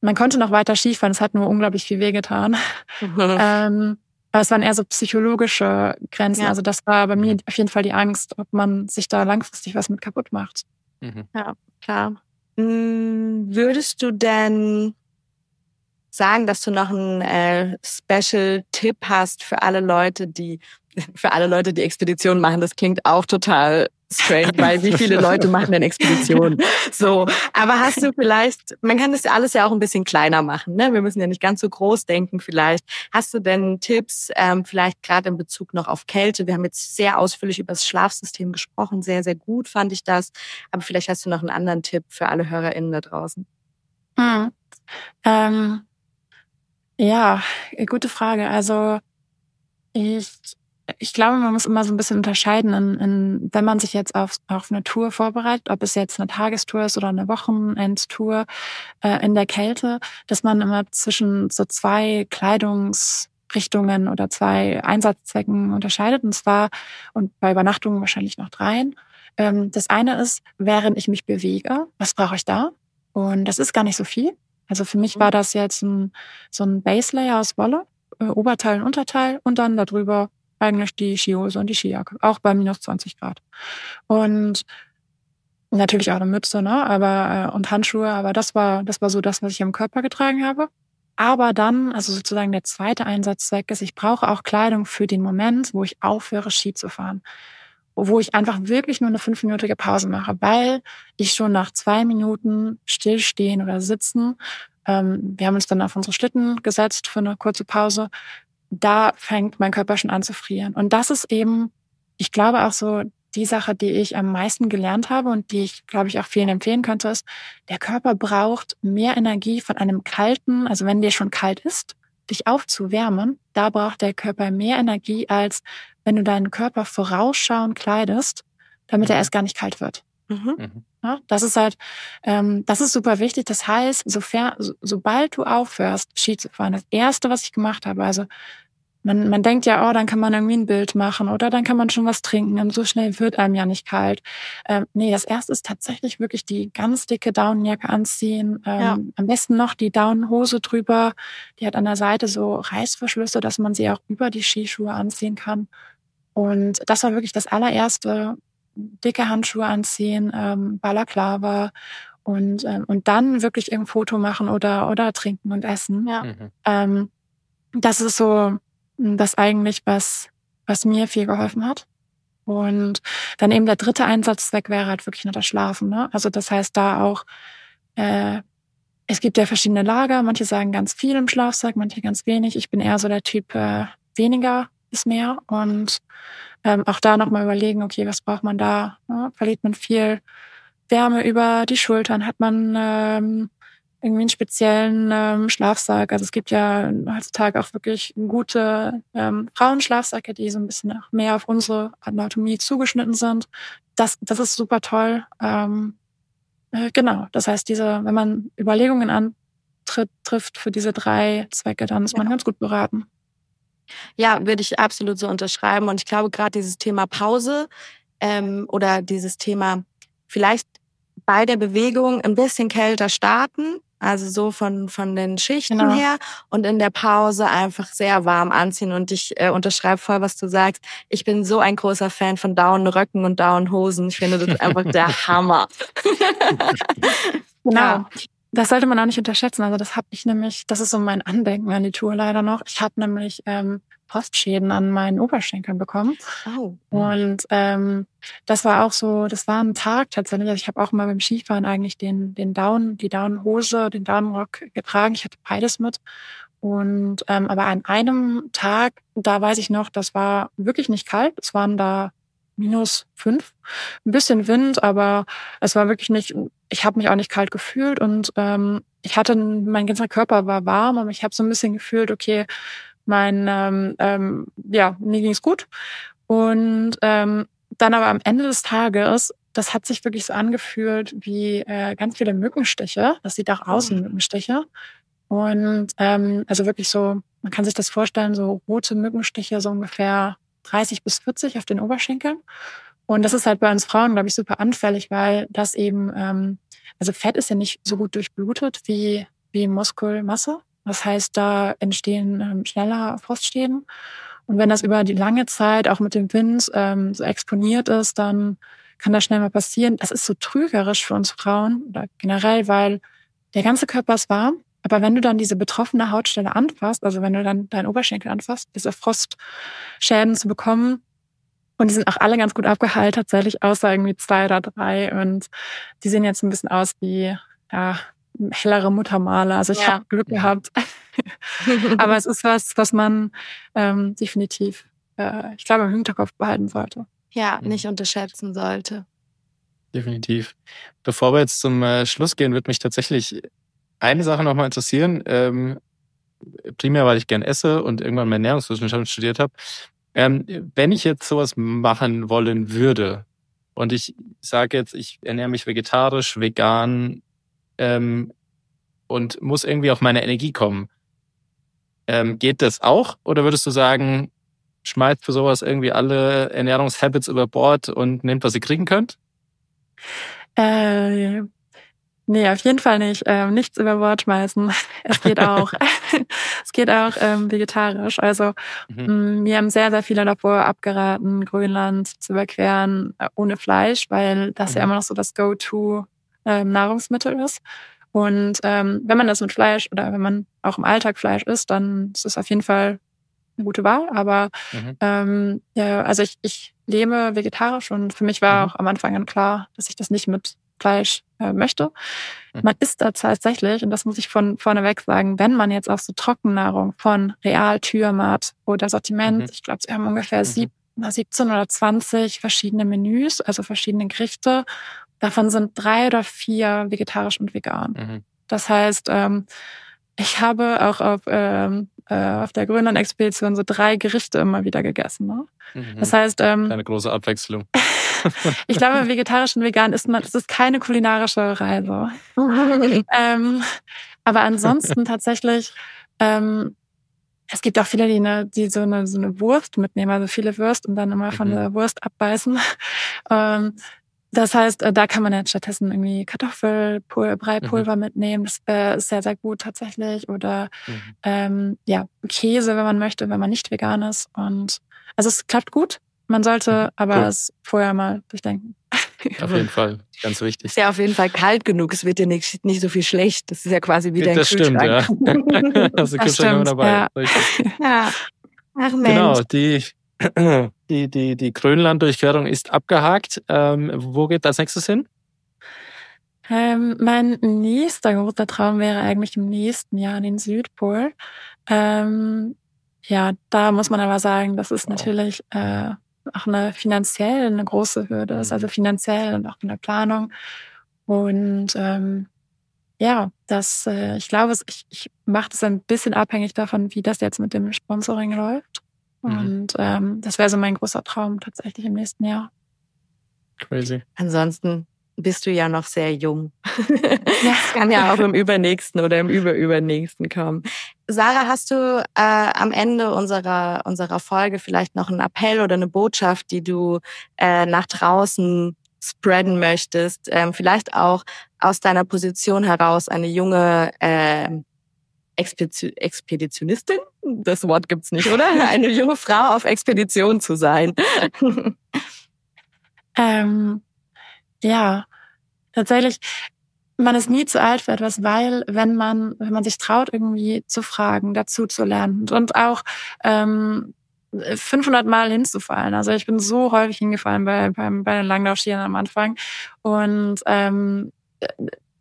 man konnte noch weiter Skifahren, es hat nur unglaublich viel wehgetan. Mhm. ähm, aber es waren eher so psychologische Grenzen. Ja. Also das war bei mir auf jeden Fall die Angst, ob man sich da langfristig was mit kaputt macht. Mhm. Ja, klar. Hm, würdest du denn sagen, dass du noch einen äh, Special-Tipp hast für alle Leute, die für alle Leute, die Expeditionen machen. Das klingt auch total strange, weil wie viele Leute machen denn Expeditionen? So, aber hast du vielleicht, man kann das alles ja auch ein bisschen kleiner machen, ne? Wir müssen ja nicht ganz so groß denken vielleicht. Hast du denn Tipps, ähm, vielleicht gerade in Bezug noch auf Kälte? Wir haben jetzt sehr ausführlich über das Schlafsystem gesprochen, sehr, sehr gut fand ich das. Aber vielleicht hast du noch einen anderen Tipp für alle HörerInnen da draußen. Hm. Ähm ja, äh, gute Frage. Also ich, ich glaube, man muss immer so ein bisschen unterscheiden, in, in, wenn man sich jetzt auf, auf eine Tour vorbereitet, ob es jetzt eine Tagestour ist oder eine Wochenendtour äh, in der Kälte, dass man immer zwischen so zwei Kleidungsrichtungen oder zwei Einsatzzwecken unterscheidet. Und zwar, und bei Übernachtungen wahrscheinlich noch dreien. Ähm, das eine ist, während ich mich bewege, was brauche ich da? Und das ist gar nicht so viel. Also für mich war mhm. das jetzt ein, so ein Base Layer aus Wolle, äh, Oberteil und Unterteil und dann darüber eigentlich die Skihose und die Skijacke, auch bei minus 20 Grad. Und natürlich auch eine Mütze, ne, aber äh, und Handschuhe, aber das war das war so das, was ich am Körper getragen habe. Aber dann, also sozusagen der zweite Einsatzzweck ist, ich brauche auch Kleidung für den Moment, wo ich aufhöre, Ski zu fahren wo ich einfach wirklich nur eine fünfminütige Pause mache, weil ich schon nach zwei Minuten stillstehen oder sitzen, ähm, wir haben uns dann auf unsere Schlitten gesetzt für eine kurze Pause, da fängt mein Körper schon an zu frieren. Und das ist eben, ich glaube auch so, die Sache, die ich am meisten gelernt habe und die ich, glaube ich, auch vielen empfehlen könnte, ist, der Körper braucht mehr Energie von einem kalten, also wenn der schon kalt ist, dich aufzuwärmen, da braucht der Körper mehr Energie, als wenn du deinen Körper vorausschauend kleidest, damit er mhm. erst gar nicht kalt wird. Mhm. mhm. Ja, das ist halt, ähm, das ist super wichtig. Das heißt, sofern, so, sobald du aufhörst, Ski zu fahren, das erste, was ich gemacht habe, also man, man denkt ja, oh, dann kann man irgendwie ein Bild machen oder dann kann man schon was trinken und so schnell wird einem ja nicht kalt. Ähm, nee, das erste ist tatsächlich wirklich die ganz dicke Daunenjacke anziehen. Ähm, ja. Am besten noch die Daunenhose drüber. Die hat an der Seite so Reißverschlüsse, dass man sie auch über die Skischuhe anziehen kann. Und das war wirklich das allererste. Dicke Handschuhe anziehen, ähm, Balaklava und, ähm, und dann wirklich irgendein Foto machen oder, oder trinken und essen. Ja. Mhm. Ähm, das ist so das eigentlich, was, was mir viel geholfen hat. Und dann eben der dritte Einsatzzweck wäre halt wirklich nur das Schlafen. Ne? Also das heißt da auch, äh, es gibt ja verschiedene Lager. Manche sagen ganz viel im Schlafsack, manche ganz wenig. Ich bin eher so der Typ äh, weniger ist mehr. Und ähm, auch da nochmal überlegen, okay, was braucht man da? Ne? Verliert man viel Wärme über die Schultern? Hat man ähm, irgendwie einen speziellen ähm, Schlafsack. Also es gibt ja heutzutage auch wirklich gute ähm, Frauenschlafsäcke, die so ein bisschen mehr auf unsere Anatomie zugeschnitten sind. Das, das ist super toll. Ähm, äh, genau. Das heißt, diese, wenn man Überlegungen antritt, trifft für diese drei Zwecke, dann ist man ja. ganz gut beraten. Ja, würde ich absolut so unterschreiben. Und ich glaube, gerade dieses Thema Pause ähm, oder dieses Thema vielleicht bei der Bewegung ein bisschen kälter starten, also so von, von den Schichten genau. her und in der Pause einfach sehr warm anziehen. Und ich äh, unterschreibe voll, was du sagst. Ich bin so ein großer Fan von Down-Röcken und Down-Hosen. Ich finde das einfach der Hammer. genau. Ja. Das sollte man auch nicht unterschätzen. Also das habe ich nämlich, das ist so mein Andenken an die Tour leider noch. Ich habe nämlich ähm, Postschäden an meinen Oberschenkeln bekommen. Oh. Und ähm, das war auch so, das war ein Tag tatsächlich. Also ich habe auch mal beim Skifahren eigentlich den, den Down, die Downhose, den Downrock getragen. Ich hatte beides mit. Und ähm, aber an einem Tag, da weiß ich noch, das war wirklich nicht kalt. Es waren da minus fünf, ein bisschen Wind, aber es war wirklich nicht. Ich habe mich auch nicht kalt gefühlt und ähm, ich hatte, mein ganzer Körper war warm, aber ich habe so ein bisschen gefühlt, okay, mein, ähm, ähm, ja, mir ging's gut. Und ähm, dann aber am Ende des Tages, das hat sich wirklich so angefühlt wie äh, ganz viele Mückenstiche. Das sieht auch aus wie. Mückenstiche. Und ähm, also wirklich so, man kann sich das vorstellen, so rote Mückenstiche, so ungefähr 30 bis 40 auf den Oberschenkeln. Und das ist halt bei uns Frauen, glaube ich, super anfällig, weil das eben, ähm, also Fett ist ja nicht so gut durchblutet wie, wie Muskelmasse. Das heißt, da entstehen ähm, schneller Frostschäden. Und wenn das über die lange Zeit auch mit dem Wind ähm, so exponiert ist, dann kann das schnell mal passieren. Das ist so trügerisch für uns Frauen oder generell, weil der ganze Körper ist warm. Aber wenn du dann diese betroffene Hautstelle anfasst, also wenn du dann deinen Oberschenkel anfasst, diese Frostschäden zu bekommen, und die sind auch alle ganz gut abgeheilt, tatsächlich, außer irgendwie zwei oder drei. Und die sehen jetzt ein bisschen aus wie ja, hellere Muttermale. Also ich ja. habe Glück gehabt. Aber es ist was, was man ähm, definitiv, äh, ich glaube, im Hinterkopf behalten sollte. Ja, mhm. nicht unterschätzen sollte. Definitiv. Bevor wir jetzt zum äh, Schluss gehen, wird mich tatsächlich eine Sache nochmal interessieren. Ähm, primär, weil ich gern esse und irgendwann mal Ernährungswissenschaften studiert habe. Ähm, wenn ich jetzt sowas machen wollen würde und ich sage jetzt, ich ernähre mich vegetarisch, vegan, ähm, und muss irgendwie auf meine Energie kommen. Ähm, geht das auch? Oder würdest du sagen, schmeißt für sowas irgendwie alle Ernährungshabits über Bord und nehmt, was ihr kriegen könnt? Äh, nee, auf jeden Fall nicht. Ähm, nichts über Bord schmeißen. Es geht auch. es geht auch ähm, vegetarisch. Also mhm. mh, mir haben sehr, sehr viele davor abgeraten, Grönland zu überqueren äh, ohne Fleisch, weil das mhm. ja immer noch so das Go-To ähm, Nahrungsmittel ist. Und ähm, wenn man das mit Fleisch oder wenn man auch im Alltag Fleisch isst, dann ist es auf jeden Fall eine gute Wahl. Aber mhm. ähm, ja, also ich, ich lebe vegetarisch und für mich war mhm. auch am Anfang dann klar, dass ich das nicht mit Fleisch äh, möchte. Mhm. Man isst da tatsächlich, und das muss ich von vorneweg sagen, wenn man jetzt auch so Trockennahrung von Real, Türmat oder Sortiment, mhm. ich glaube, sie haben ungefähr mhm. sieb, 17 oder 20 verschiedene Menüs, also verschiedene Gerichte Davon sind drei oder vier vegetarisch und vegan. Mhm. Das heißt, ähm, ich habe auch auf ähm, äh, auf der Grönland-Expedition so drei Gerichte immer wieder gegessen. Ne? Mhm. Das heißt, ähm, Eine große Abwechslung. ich glaube, vegetarisch und vegan ist man, es ist keine kulinarische Reise. ähm, aber ansonsten tatsächlich, ähm, es gibt auch viele, die, eine, die so, eine, so eine Wurst mitnehmen, also viele Würst und dann immer von Mhm. der Wurst abbeißen. ähm, das heißt, äh, da kann man jetzt stattdessen irgendwie Kartoffelpulver, Breipulver mitnehmen. Das äh, ist sehr, sehr gut tatsächlich. Oder Mhm. ähm, ja, Käse, wenn man möchte, wenn man nicht vegan ist. Und also es klappt gut. Man sollte aber Cool. es vorher mal durchdenken. Auf jeden Fall, ganz wichtig. Ist ja auf jeden Fall kalt genug. Es wird dir nicht, nicht so viel schlecht. Das ist ja quasi wieder ein das stimmt, ja. Kühlschrank. Hast du Das Kühlschrank immer stimmt, dabei. ja. Ja. Ach Mensch. Genau, die, die, die, die Grönland-Durchquerung ist abgehakt. Ähm, wo geht als nächstes hin? Ähm, mein nächster großer Traum wäre eigentlich im nächsten Jahr den Südpol. Ähm, ja, da muss man aber sagen, das ist Wow. natürlich äh, auch eine finanziell eine große Hürde ist, Mhm. also finanziell und auch in der Planung. Und ähm, ja, das, äh, ich glaube, ich, ich mache das ein bisschen abhängig davon, wie das jetzt mit dem Sponsoring läuft. Mhm. Und ähm, das wäre so mein großer Traum tatsächlich im nächsten Jahr. Crazy. Ansonsten bist du ja noch sehr jung. Das kann ja auch im übernächsten oder im überübernächsten kommen. Sarah, hast du äh, am Ende unserer, unserer Folge vielleicht noch einen Appell oder eine Botschaft, die du äh, nach draußen spreaden möchtest? Ähm, vielleicht auch aus deiner Position heraus eine junge äh, Expedition Expeditionistin? Das Wort gibt's nicht, oder? Eine junge Frau auf Expedition zu sein. Ähm, ja, tatsächlich, man ist nie zu alt für etwas, weil wenn man, wenn man sich traut, irgendwie zu fragen, dazu zu lernen und auch ähm, 500 Mal hinzufallen. Also ich bin so häufig hingefallen bei, beim, bei den Langlaufskiern am Anfang und ähm,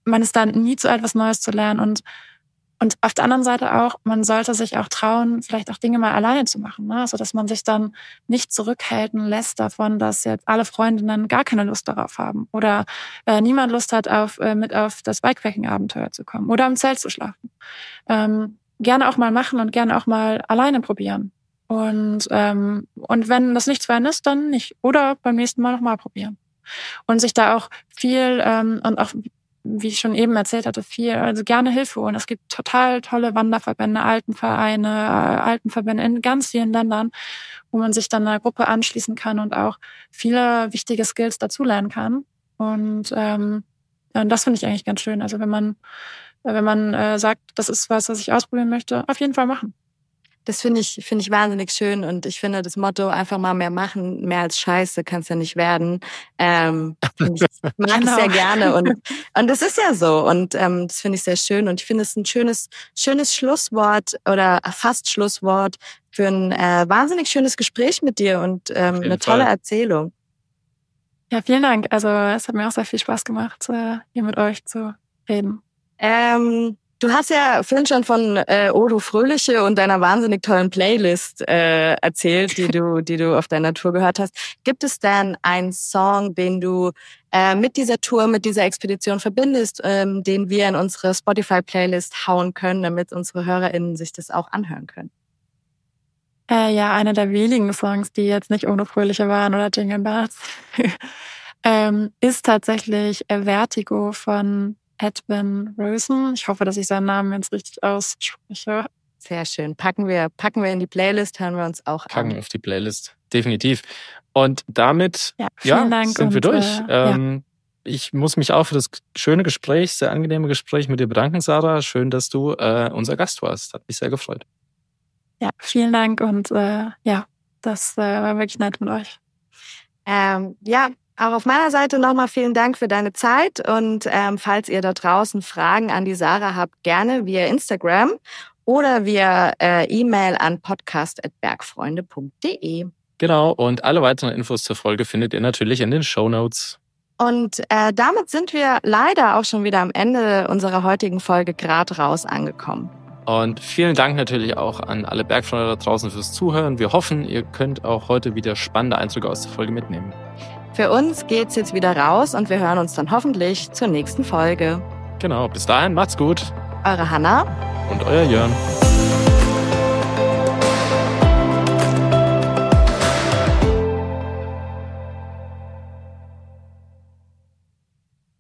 man ist dann nie zu alt, was Neues zu lernen und und auf der anderen Seite auch, man sollte sich auch trauen, vielleicht auch Dinge mal alleine zu machen, ne? so dass man sich dann nicht zurückhalten lässt davon, dass jetzt alle Freundinnen gar keine Lust darauf haben oder äh, niemand Lust hat, auf, äh, mit auf das Bikepacking-Abenteuer zu kommen oder im Zelt zu schlafen. Ähm, gerne auch mal machen und gerne auch mal alleine probieren. Und, ähm, und wenn das nichts für einen ist, dann nicht. Oder beim nächsten Mal nochmal probieren. Und sich da auch viel ähm, und auch wie ich schon eben erzählt hatte, viel, also gerne Hilfe holen. Es gibt total tolle Wanderverbände, Altenvereine, äh, Altenverbände in ganz vielen Ländern, wo man sich dann einer Gruppe anschließen kann und auch viele wichtige Skills dazulernen kann. Und, ähm, das finde ich eigentlich ganz schön. Also wenn man, wenn man äh, sagt, das ist was, was ich ausprobieren möchte, auf jeden Fall machen. Das finde ich, finde ich wahnsinnig schön und ich finde das Motto einfach mal mehr machen, mehr als Scheiße kann es ja nicht werden. Ähm, ich mag es Genau. sehr gerne und und das ist ja so und ähm, das finde ich sehr schön und ich finde es ein schönes schönes Schlusswort oder fast Schlusswort für ein äh, wahnsinnig schönes Gespräch mit dir und ähm, eine tolle Fall. Erzählung. Ja, vielen Dank. Also es hat mir auch sehr viel Spaß gemacht, äh, hier mit euch zu reden. Ähm, du hast ja vorhin schon von äh, Odo Fröhliche und deiner wahnsinnig tollen Playlist äh, erzählt, die du, die du auf deiner Tour gehört hast. Gibt es denn einen Song, den du äh, mit dieser Tour, mit dieser Expedition verbindest, ähm, den wir in unsere Spotify-Playlist hauen können, damit unsere HörerInnen sich das auch anhören können? Äh, ja, einer der wenigen Songs, die jetzt nicht ohne Fröhliche waren oder Jingle Bells, ähm, ist tatsächlich äh, Vertigo von Edwin Rosen. Ich hoffe, dass ich seinen Namen jetzt richtig ausspreche. Sehr schön. Packen wir, packen wir in die Playlist, hören wir uns auch Packen an. auf die Playlist. Definitiv. Und damit Ja, vielen ja, Dank. sind wir und, durch. Äh, ja. ähm, Ich muss mich auch für das schöne Gespräch, sehr angenehme Gespräch mit dir bedanken, Sarah. Schön, dass du äh, unser Gast warst. Hat mich sehr gefreut. ja, vielen Dank und äh, ja, das äh, war wirklich nett mit euch. Ähm, ja, auch auf meiner Seite nochmal vielen Dank für deine Zeit und ähm, falls ihr da draußen Fragen an die Sarah habt, gerne via Instagram oder via äh, E-Mail an podcast.bergfreunde.de. Genau. Und alle weiteren Infos zur Folge findet ihr natürlich in den Show Notes. Und äh, damit sind wir leider auch schon wieder am Ende unserer heutigen Folge grad raus angekommen. Und vielen Dank natürlich auch an alle Bergfreunde da draußen fürs Zuhören. Wir hoffen, ihr könnt auch heute wieder spannende Eindrücke aus der Folge mitnehmen. Für uns geht's jetzt wieder raus und wir hören uns dann hoffentlich zur nächsten Folge. Genau. Bis dahin, macht's gut. Eure Hanna. Und euer Jörn.